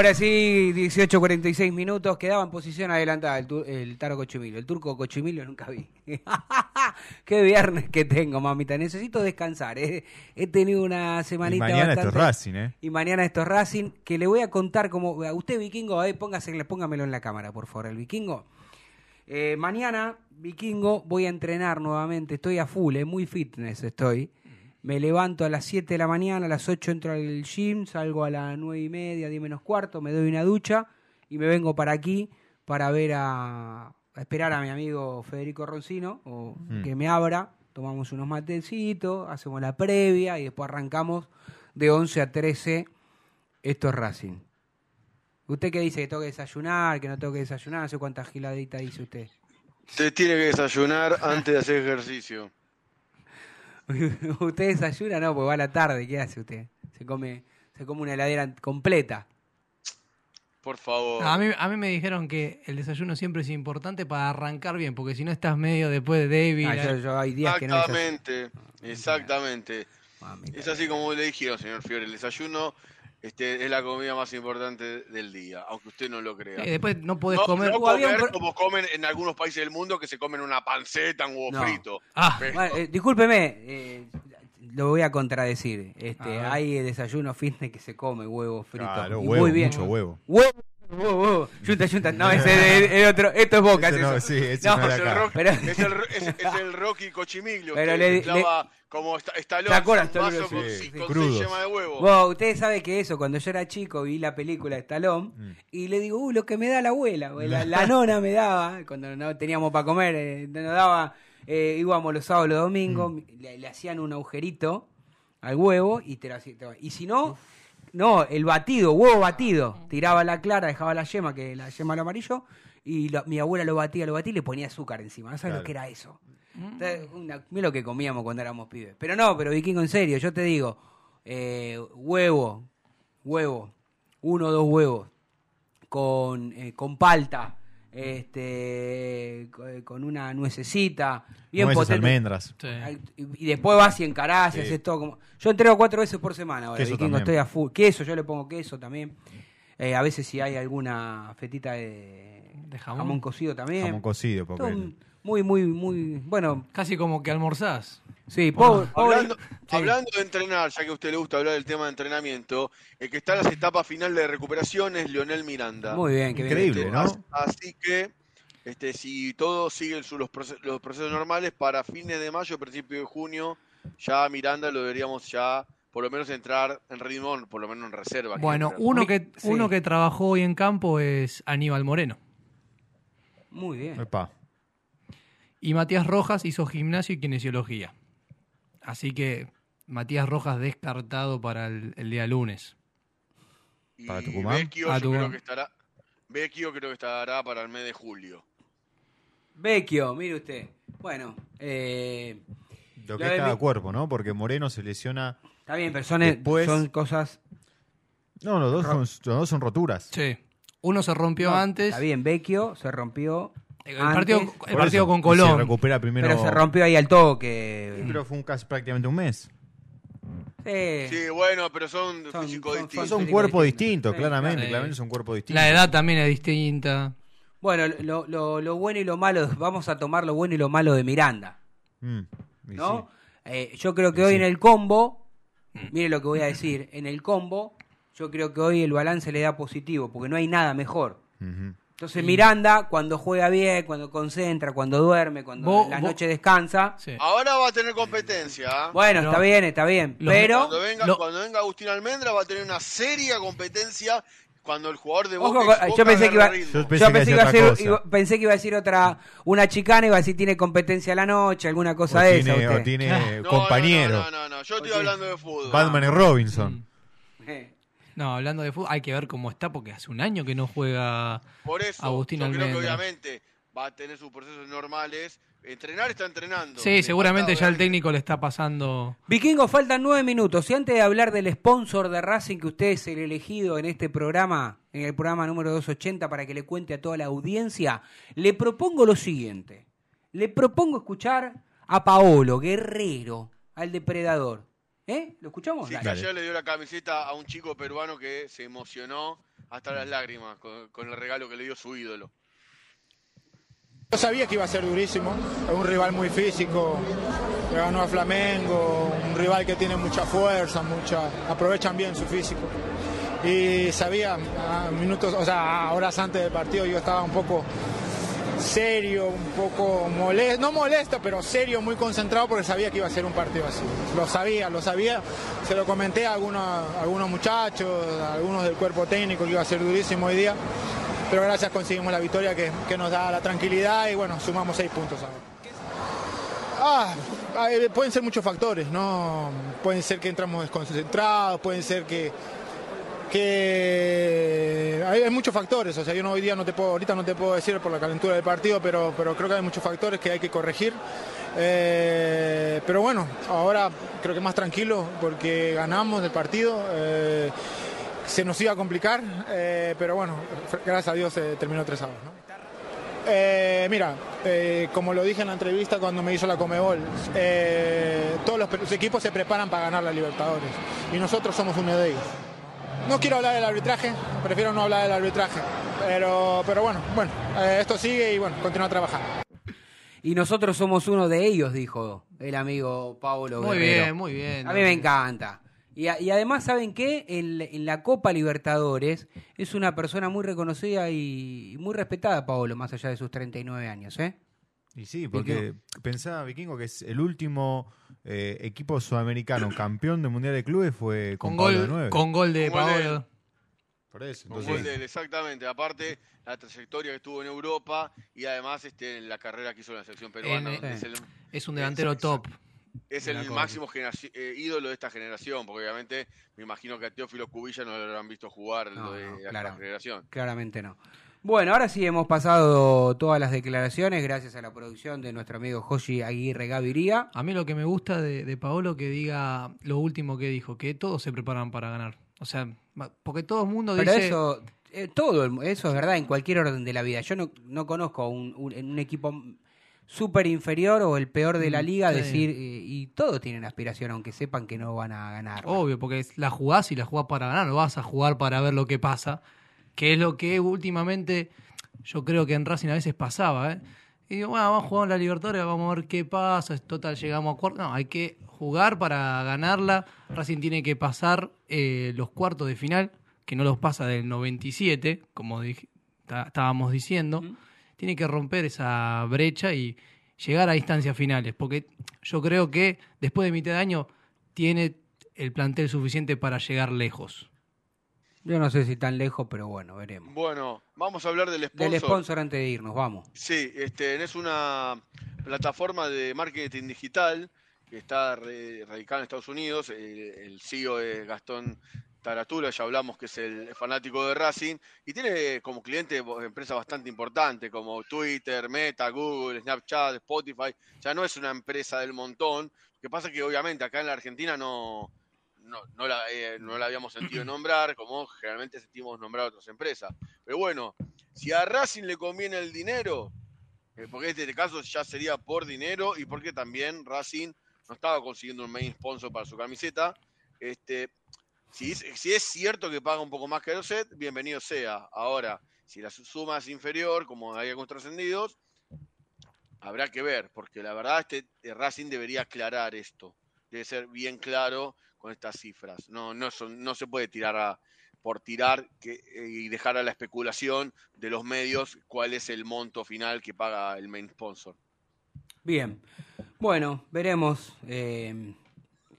Ahora sí, 18.46 minutos. Quedaba en posición adelantada el, Taro Cochimilio. El turco Cochimilio nunca vi. Qué viernes que tengo, mamita. Necesito descansar. eh. He tenido una Y semanita mañana esto es bastante- Racing, ¿eh? Y mañana esto es Racing, que le voy a contar como... a Usted, vikingo, eh, póngase, póngamelo en la cámara, por favor, el vikingo. Eh, mañana, vikingo, voy a entrenar nuevamente. Estoy a full, eh, muy fitness estoy. Me levanto a las 7 de la mañana, a las 8 entro al gym, salgo a las 9 y media, 10 menos cuarto, me doy una ducha y me vengo para aquí para ver a, a esperar a mi amigo Federico Roncino o Mm. que me abra, tomamos unos matecitos, hacemos la previa y después arrancamos de 11 a 13. Esto es Racing. ¿Usted qué dice? ¿Que tengo que desayunar? ¿Que no tengo que desayunar? No sé cuántas giladitas dice usted. Te tiene que desayunar antes de hacer ejercicio. ¿Usted desayuna? No, pues va a la tarde. ¿Qué hace usted? Se come, se come una heladera completa. Por favor. A mí, a mí me dijeron que el desayuno siempre es importante para arrancar bien, porque si no estás medio después de débil. Ah, yo, yo hay días que no. Exactamente, exactamente. Es así como le dijeron, señor Fiore, el desayuno este, es la comida más importante del día, aunque usted no lo crea. Eh, después no podés no, comer. no comer pro- como comen en algunos países del mundo que se comen una panceta, un huevo No. frito. Ah, Pero- Bueno, eh, discúlpeme, eh, lo voy a contradecir. Este, A ver. hay desayuno fitness que se come huevo frito. Claro, y huevo, muy bien. mucho huevo. Huevo, Yunta, yunta. No, ese es, es otro. Esto es Boca. Ese es no, eso. sí, ese No, no era es, el acá. Rocky, Pero- es, el, es, es el Rocky Cochimilio, Pero que le- clava como está, está Sí, con, sí, con de huevo. Vos, ustedes saben que eso, cuando yo era chico, vi la película de Stallone Mm. y le digo, uh, lo que me da la abuela. La, la nona me daba, cuando no teníamos para comer, eh, nos daba, eh, íbamos los sábados, los domingos, Mm. le, le hacían un agujerito al huevo y te lo hacía- te- Y si no, no, el batido, huevo batido. Tiraba la clara, dejaba la yema, que la yema al amarillo, y lo- mi abuela lo batía, lo batía y le ponía azúcar encima. ¿No sabes Claro. lo que era eso? Entonces, una- mira lo que comíamos cuando éramos pibes. Pero no, pero vikingo, en serio, yo te digo, eh, huevo, huevo, uno o dos huevos, con, eh, con palta, este, eh, con una nuececita, bien Nueces, potente. almendras. sí. Y después vas y encarás y Sí. haces todo como... Yo entrego cuatro veces por semana ahora, Queso vikingo, estoy a full. Queso, yo le pongo queso también. Eh, a veces si hay alguna fetita de, De jamón. cocido también. Jamón cocido, porque Todo un- muy, muy, muy... Bueno, Casi como que almorzás. Sí, pobre... pobre- Hablando, sí. hablando de entrenar, ya que a usted le gusta hablar del tema de entrenamiento, el que está en las etapas finales de recuperación es Leonel Miranda. Muy bien. Increíble, Este, ¿no? as- Así que, este, si todo sigue su- los, proce- los procesos normales, para fines de mayo, principio de junio, ya Miranda lo deberíamos ya, por lo menos, entrar en ritmo, por lo menos en reserva. Bueno, uno que, sí. uno que trabajó hoy en campo es Aníbal Moreno. Muy bien. Epa. Y Matías Rojas hizo gimnasio y kinesiología. Así que Matías Rojas descartado para el, el día lunes. Y para Tucumán. Vecchio, Ah, yo creo Tucumán. que estará. Vecchio creo que estará para el mes de julio. Vecchio, mire usted. Bueno, eh, Lo Lo que de es cada cuerpo, ¿no? Porque Moreno se lesiona. está bien, pero son, Después- son cosas... No, los dos, son, los dos son roturas. Sí. Uno se rompió No, antes. Está bien, Vecchio se rompió El antes, partido, el con Colón. Se recupera primero. pero se rompió ahí al toque. Pero fue un casi prácticamente un mes. Sí. Sí, bueno, pero son, Son- físicos son- distintos. Son un cuerpo distinto. Sí, claramente. claro. Claramente es un cuerpo distinto. La edad también es distinta. Bueno, lo, lo- lo bueno y lo malo, vamos a tomar lo bueno y lo malo de Miranda, Mm, ¿no? sí. Eh, yo creo que hoy en el combo, mire lo que voy a decir, en el combo, yo creo que hoy el balance le da positivo, porque no hay nada mejor. Ujú. Entonces Miranda, cuando juega bien, cuando concentra, cuando duerme, cuando Vos- la vos- noche descansa, Sí. Ahora va a tener competencia. ¿ah? bueno, Pero- está bien, está bien, los- pero... Cuando venga, lo- cuando venga Agustín Almendra va a tener una seria competencia cuando el jugador de Ojo, Boca, yo pensé que iba- agarre ritmo. Yo pensé Yo que pensé que, decía iba a ser, iba- pensé que iba a decir otra, una chicana, iba a decir tiene competencia a la noche, alguna cosa o de tiene, esa. o tiene No, compañero. No, no, no, no, yo estoy hablando de fútbol. Batman y Robinson. Eh, No, hablando de fútbol, hay que ver cómo está porque hace un año que no juega. Por eso, Agustín yo creo que obviamente va a tener sus procesos normales. Entrenar está entrenando. Sí, Le seguramente ya el técnico le está pasando. Vikingo, faltan nueve minutos. Y antes de hablar del sponsor de Racing, que usted es el elegido en este programa, en el programa número 280, para que le cuente a toda la audiencia, le propongo lo siguiente. Le propongo escuchar a Paolo Guerrero, al depredador. ¿Eh? ¿Lo escuchamos? Sí, Dale. que ayer le dio la camiseta a un chico peruano que se emocionó hasta las lágrimas con, con el regalo que le dio su ídolo. Yo sabía que iba a ser durísimo, es un rival muy físico, le ganó a Flamengo, un rival que tiene mucha fuerza, mucha, aprovechan bien su físico. Y sabía, a minutos, o sea, a horas antes del partido yo estaba un poco serio, un poco molesto, no molesto, pero serio, muy concentrado porque sabía que iba a ser un partido así. Lo sabía, lo sabía, se lo comenté a algunos, algunos muchachos, a algunos del cuerpo técnico que iba a ser durísimo hoy día, pero gracias conseguimos la victoria que, que nos da la tranquilidad y bueno, sumamos seis puntos ahora. Ah, eh, pueden ser muchos factores, ¿no? Pueden ser que entramos desconcentrados, pueden ser que, que hay, muchos factores, o sea, yo no, hoy día no te puedo, ahorita no te puedo decir por la calentura del partido, pero, pero creo que hay muchos factores que hay que corregir. Eh, pero bueno, ahora creo que más tranquilo porque ganamos el partido. eh, se nos iba a complicar, eh, pero bueno, gracias a Dios se terminó 3 a 2. ¿no? Eh, mira, como lo dije en la entrevista cuando me hizo la Comebol, todos los, los equipos se preparan para ganar la Libertadores y nosotros somos uno de ellos. No quiero hablar del arbitraje, prefiero no hablar del arbitraje, pero, pero bueno, bueno, eh, esto sigue y bueno, continúa a trabajar. Y nosotros somos uno de ellos, dijo el amigo Pablo Muy Guerrero. bien, muy bien. A mí me encanta. Y, a- y además, ¿saben qué? En, en la Copa Libertadores es una persona muy reconocida y, y muy respetada, Paolo, más allá de sus 39 años, ¿eh? Y sí, porque pensaba Vikingo que es el último eh, equipo sudamericano campeón del Mundial de Clubes fue con, gol, de nueve. con gol de Con gol de- Paolo. Por eso, Con entonces, gol de él, exactamente. Aparte, la trayectoria que estuvo en Europa y además este, la carrera que hizo en la selección peruana. En- es el, Es un delantero top. es el máximo eh, ídolo de esta generación, porque obviamente me imagino que a Teófilo Cubilla no lo habrán visto jugar No, lo de no, esta claro. generación. Claramente no. Bueno, ahora sí hemos pasado todas las declaraciones gracias a la producción de nuestro amigo Joshi Aguirre Gaviria. A mí lo que me gusta de, de Paolo que diga lo último que dijo, que todos se preparan para ganar. O sea, porque todo el mundo Pero dice... eso, eh, todo, el- eso es verdad en cualquier orden de la vida. Yo no, no conozco un, un, equipo súper inferior o el peor de la Mm, liga sí. decir, eh, y todos tienen aspiración, aunque sepan que no van a ganar. Obvio, porque la jugás y la jugás para ganar, no vas a jugar para ver lo que pasa, que es lo que últimamente yo creo que en Racing a veces pasaba, ¿eh? Y digo, bueno, vamos a jugar en la Libertadores, vamos a ver qué pasa, total, llegamos a cuartos. No, hay que jugar para ganarla. Racing tiene que pasar eh, los cuartos de final, que no los pasa del 97, como estábamos diciendo. Tiene que romper esa brecha y llegar a instancias finales, porque yo creo que después de mitad de año tiene el plantel suficiente para llegar lejos. Yo no sé si tan lejos, pero bueno, veremos. Bueno, vamos a hablar del sponsor. Del sponsor antes de irnos, vamos. Sí, este, es una plataforma de marketing digital que está re- radicada en Estados Unidos. El, CEO es Gastón Taratula, ya hablamos que es el fanático de Racing, y tiene como cliente empresas bastante importantes como Twitter, Meta, Google, Snapchat, Spotify. Ya no es una empresa del montón. Lo que pasa es que obviamente acá en la Argentina no, no, no la, eh, no la habíamos sentido nombrar, como generalmente sentimos nombrar otras empresas. Pero bueno, si a Racing le conviene el dinero, eh, porque en este caso ya sería por dinero y porque también Racing no estaba consiguiendo un main sponsor para su camiseta. Este, si, es, si es cierto que paga un poco más que el set, bienvenido sea. Ahora, si la su- suma es inferior, como hay algunos trascendidos, habrá que ver, porque la verdad este Racing debería aclarar esto. Debe ser bien claro con estas cifras. No, no, son- no se puede tirar a- por tirar eh, y dejar a la especulación de los medios cuál es el monto final que paga el main sponsor. Bien. Bueno, veremos eh,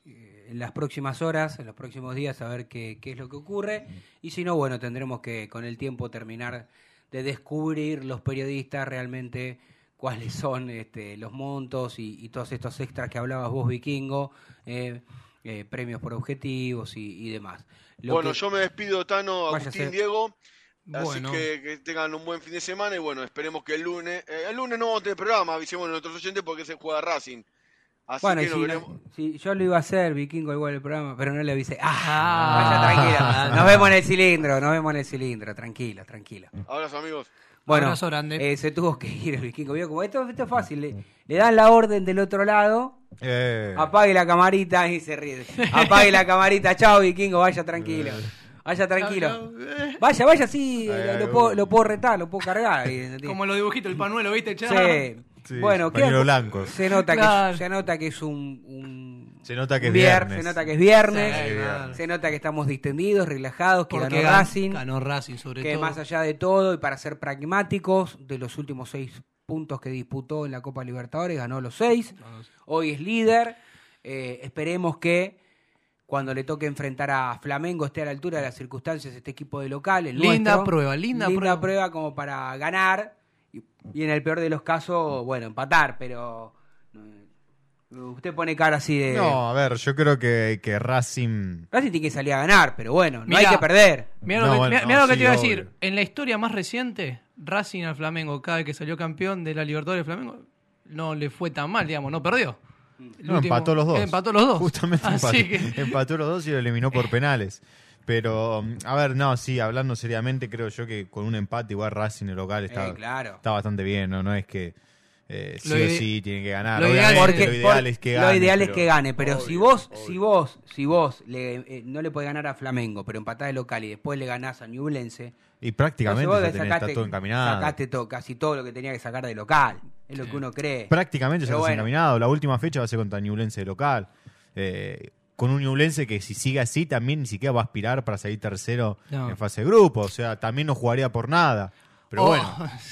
en las próximas horas, en los próximos días, a ver qué, qué es lo que ocurre. Y si no, bueno, tendremos que con el tiempo terminar de descubrir los periodistas realmente cuáles son este, los montos y, y todos estos extras que hablabas vos, Vikingo, eh, eh, premios por objetivos y, y demás. Lo bueno, que- yo me despido, Tano, Agustín, a ser- Diego. Bueno. Así que, que tengan un buen fin de semana y bueno, esperemos que el lunes, eh, el lunes no vamos a tener programa, avisemos a nuestros oyentes porque se juega Racing. Así Bueno, que si, veremos. no- si yo lo iba a hacer, Vikingo, igual el programa, pero no le avisé. ¡Ah! Ah. Vaya tranquilo. Nos vemos en el cilindro, nos vemos en el cilindro. Tranquilo, tranquilo. Abrazo, amigos. Bueno, Abrazo grande. eh, se tuvo que ir el Vikingo. Vio como esto, esto es fácil. Le, le dan la orden del otro lado, eh, apague la camarita y se ríe. Apague la camarita, chao, Vikingo, vaya tranquilo. Vaya tranquilo. Eh, Vaya, vaya, sí, lo, puedo, uy. lo puedo retar, lo puedo cargar. ahí, Como los dibujitos, el panuelo, ¿viste? Sí. Sí, bueno, pañuelo blanco. Se nota, Claro. que, se nota que es un, un- Se nota que es vier- viernes. Se nota que es viernes. Sí, Sí, claro. Se nota que estamos distendidos, relajados, que Porque ganó gan- Racing. Ganó Racing, sobre que todo. más allá de todo y para ser pragmáticos, de los últimos seis puntos que disputó en la Copa Libertadores, ganó los seis. Hoy es líder. Eh, esperemos que cuando le toque enfrentar a Flamengo esté a la altura de las circunstancias este equipo de local. el Linda nuestro. prueba, linda prueba. como para ganar y, y en el peor de los casos, bueno, empatar, pero usted pone cara así de... No, a ver, yo creo que, que Racing. Racing tiene que salir a ganar, pero bueno, no Mirá, hay que perder. Mirá No, lo que, bueno, mirá- no, mirá lo que sí, te iba a obvio. decir. En la historia más reciente, Racing al Flamengo, cada vez que salió campeón de la Libertadores de Flamengo, no le fue tan mal, digamos, no perdió. El No, último- empató los dos. Empató los dos. Justamente empató, que- empató los dos y lo eliminó por penales. Pero, mm, a ver, no, sí, hablando seriamente, creo yo que con un empate igual Racing el local está, Eh, claro. está bastante bien, ¿no? No es que eh, sí Lo o sí tiene que ganar. lo ideal- Porque lo es que lo gane. ideal es pero- que gane, pero si vos, obvio. si vos, si vos le, eh, no le podés ganar a Flamengo, pero empatás de local y después le ganás a Ñublense, Y prácticamente vos tenés- está sacaste- todo encaminado. Sacaste todo, casi todo lo que tenía que sacar de local. Es lo que uno cree. Prácticamente ya está bueno. encaminado. La última fecha va a ser contra Ñublense de local. Eh, con un Ñublense que si sigue así también ni siquiera va a aspirar para salir tercero No. en fase de grupo. O sea, también no jugaría por nada. Pero Oh, bueno,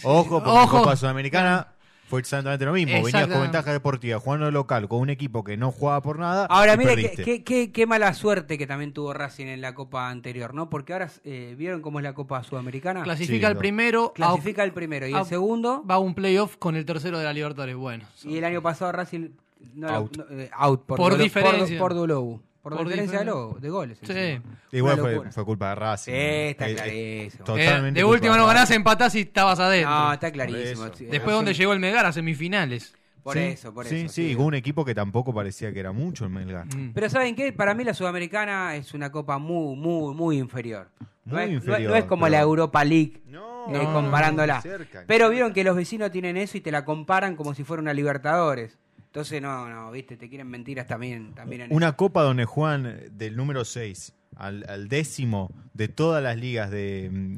ojo, porque Ojo. Copa Sudamericana fue exactamente lo mismo. Venías Exactamente. con ventaja deportiva jugando de local con un equipo que no jugaba por nada. Ahora, y mire, qué, qué, qué- qué mala suerte que también tuvo Racing en la Copa anterior, ¿no? Porque ahora, eh, ¿vieron cómo es la Copa Sudamericana? Clasifica Sí, el primero. Clasifica a- el primero y a- el segundo. Va a un playoff con el tercero de la Libertadores. Bueno. Y el año pasado Racing no, Out. no, eh, out por, Por diferencia. Por, por Dulobu. Por, Por diferencia de, lo- de goles. Sí. Igual fue, culpa de Racing. Sí, está Eh, eh, clarísimo. Eh, de última no ganás, empatás y estabas adentro. No, está clarísimo. Sí, Después donde llegó el Megar a semifinales. Por Sí, eso, por sí, eso. Sí, con un equipo que tampoco parecía que era mucho el Melgar. Mm. Pero ¿saben qué? Para mí la Sudamericana es una copa muy, muy, muy inferior. No, Muy es, no es- inferior, no es como pero- la Europa League, No, eh, no, comparándola. cerca, pero vieron que los vecinos tienen eso y te la comparan como si fuera una Libertadores. Entonces, no, no, viste, te quieren mentiras también, también en Una copa donde juegan eh, del número 6 al, al décimo de todas las ligas de,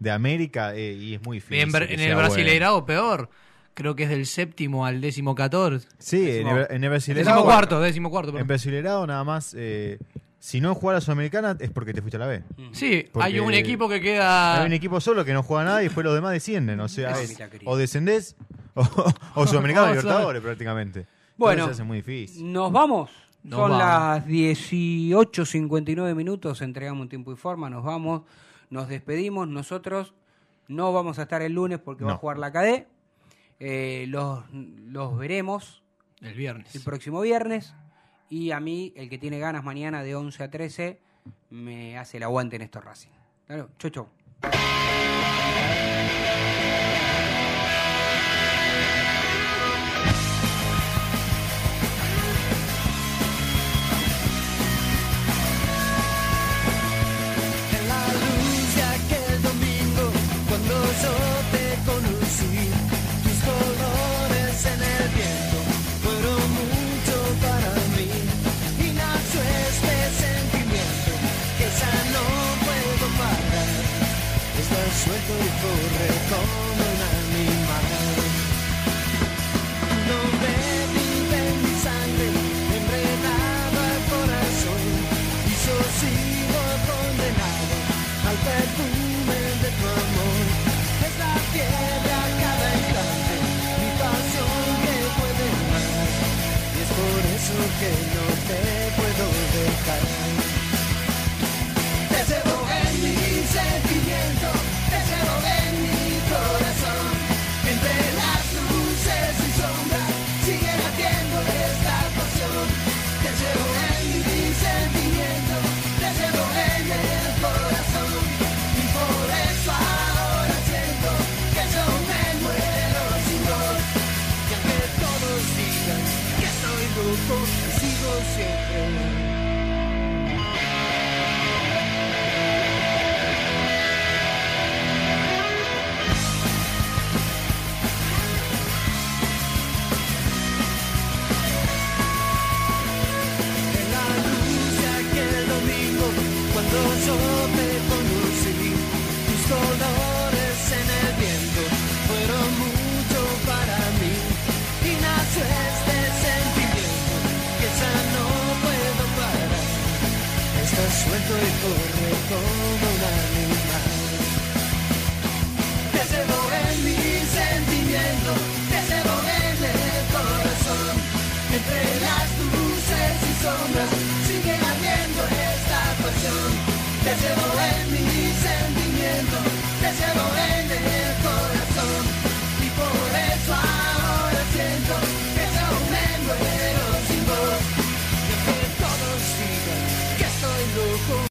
de América eh, y es muy difícil. En, en el bueno. Brasileirao peor. Creo que es del séptimo al décimo catorce. Sí, en el, en el Brasileirao. Décimo cuarto, décimo cuarto. En perdón. Brasileirao nada más, eh, si no juega la Sudamericana es porque te fuiste a la B. Sí, Porque hay un equipo que queda. Hay un equipo solo que no juega nada y después los demás descienden. O sea, es- querido. o descendés o, o Sudamericana Libertadores prácticamente. Bueno, Entonces se hace muy difícil. Nos vamos. Nos Son vamos. las 18.59 minutos, entregamos un tiempo y forma, nos vamos, nos despedimos. Nosotros no vamos a estar el lunes porque va a jugar la KD. Eh, los, los veremos El viernes. el próximo viernes. Y a mí, el que tiene ganas mañana de 11 a 13, me hace el aguante en estos Racing. Claro, chau, chau.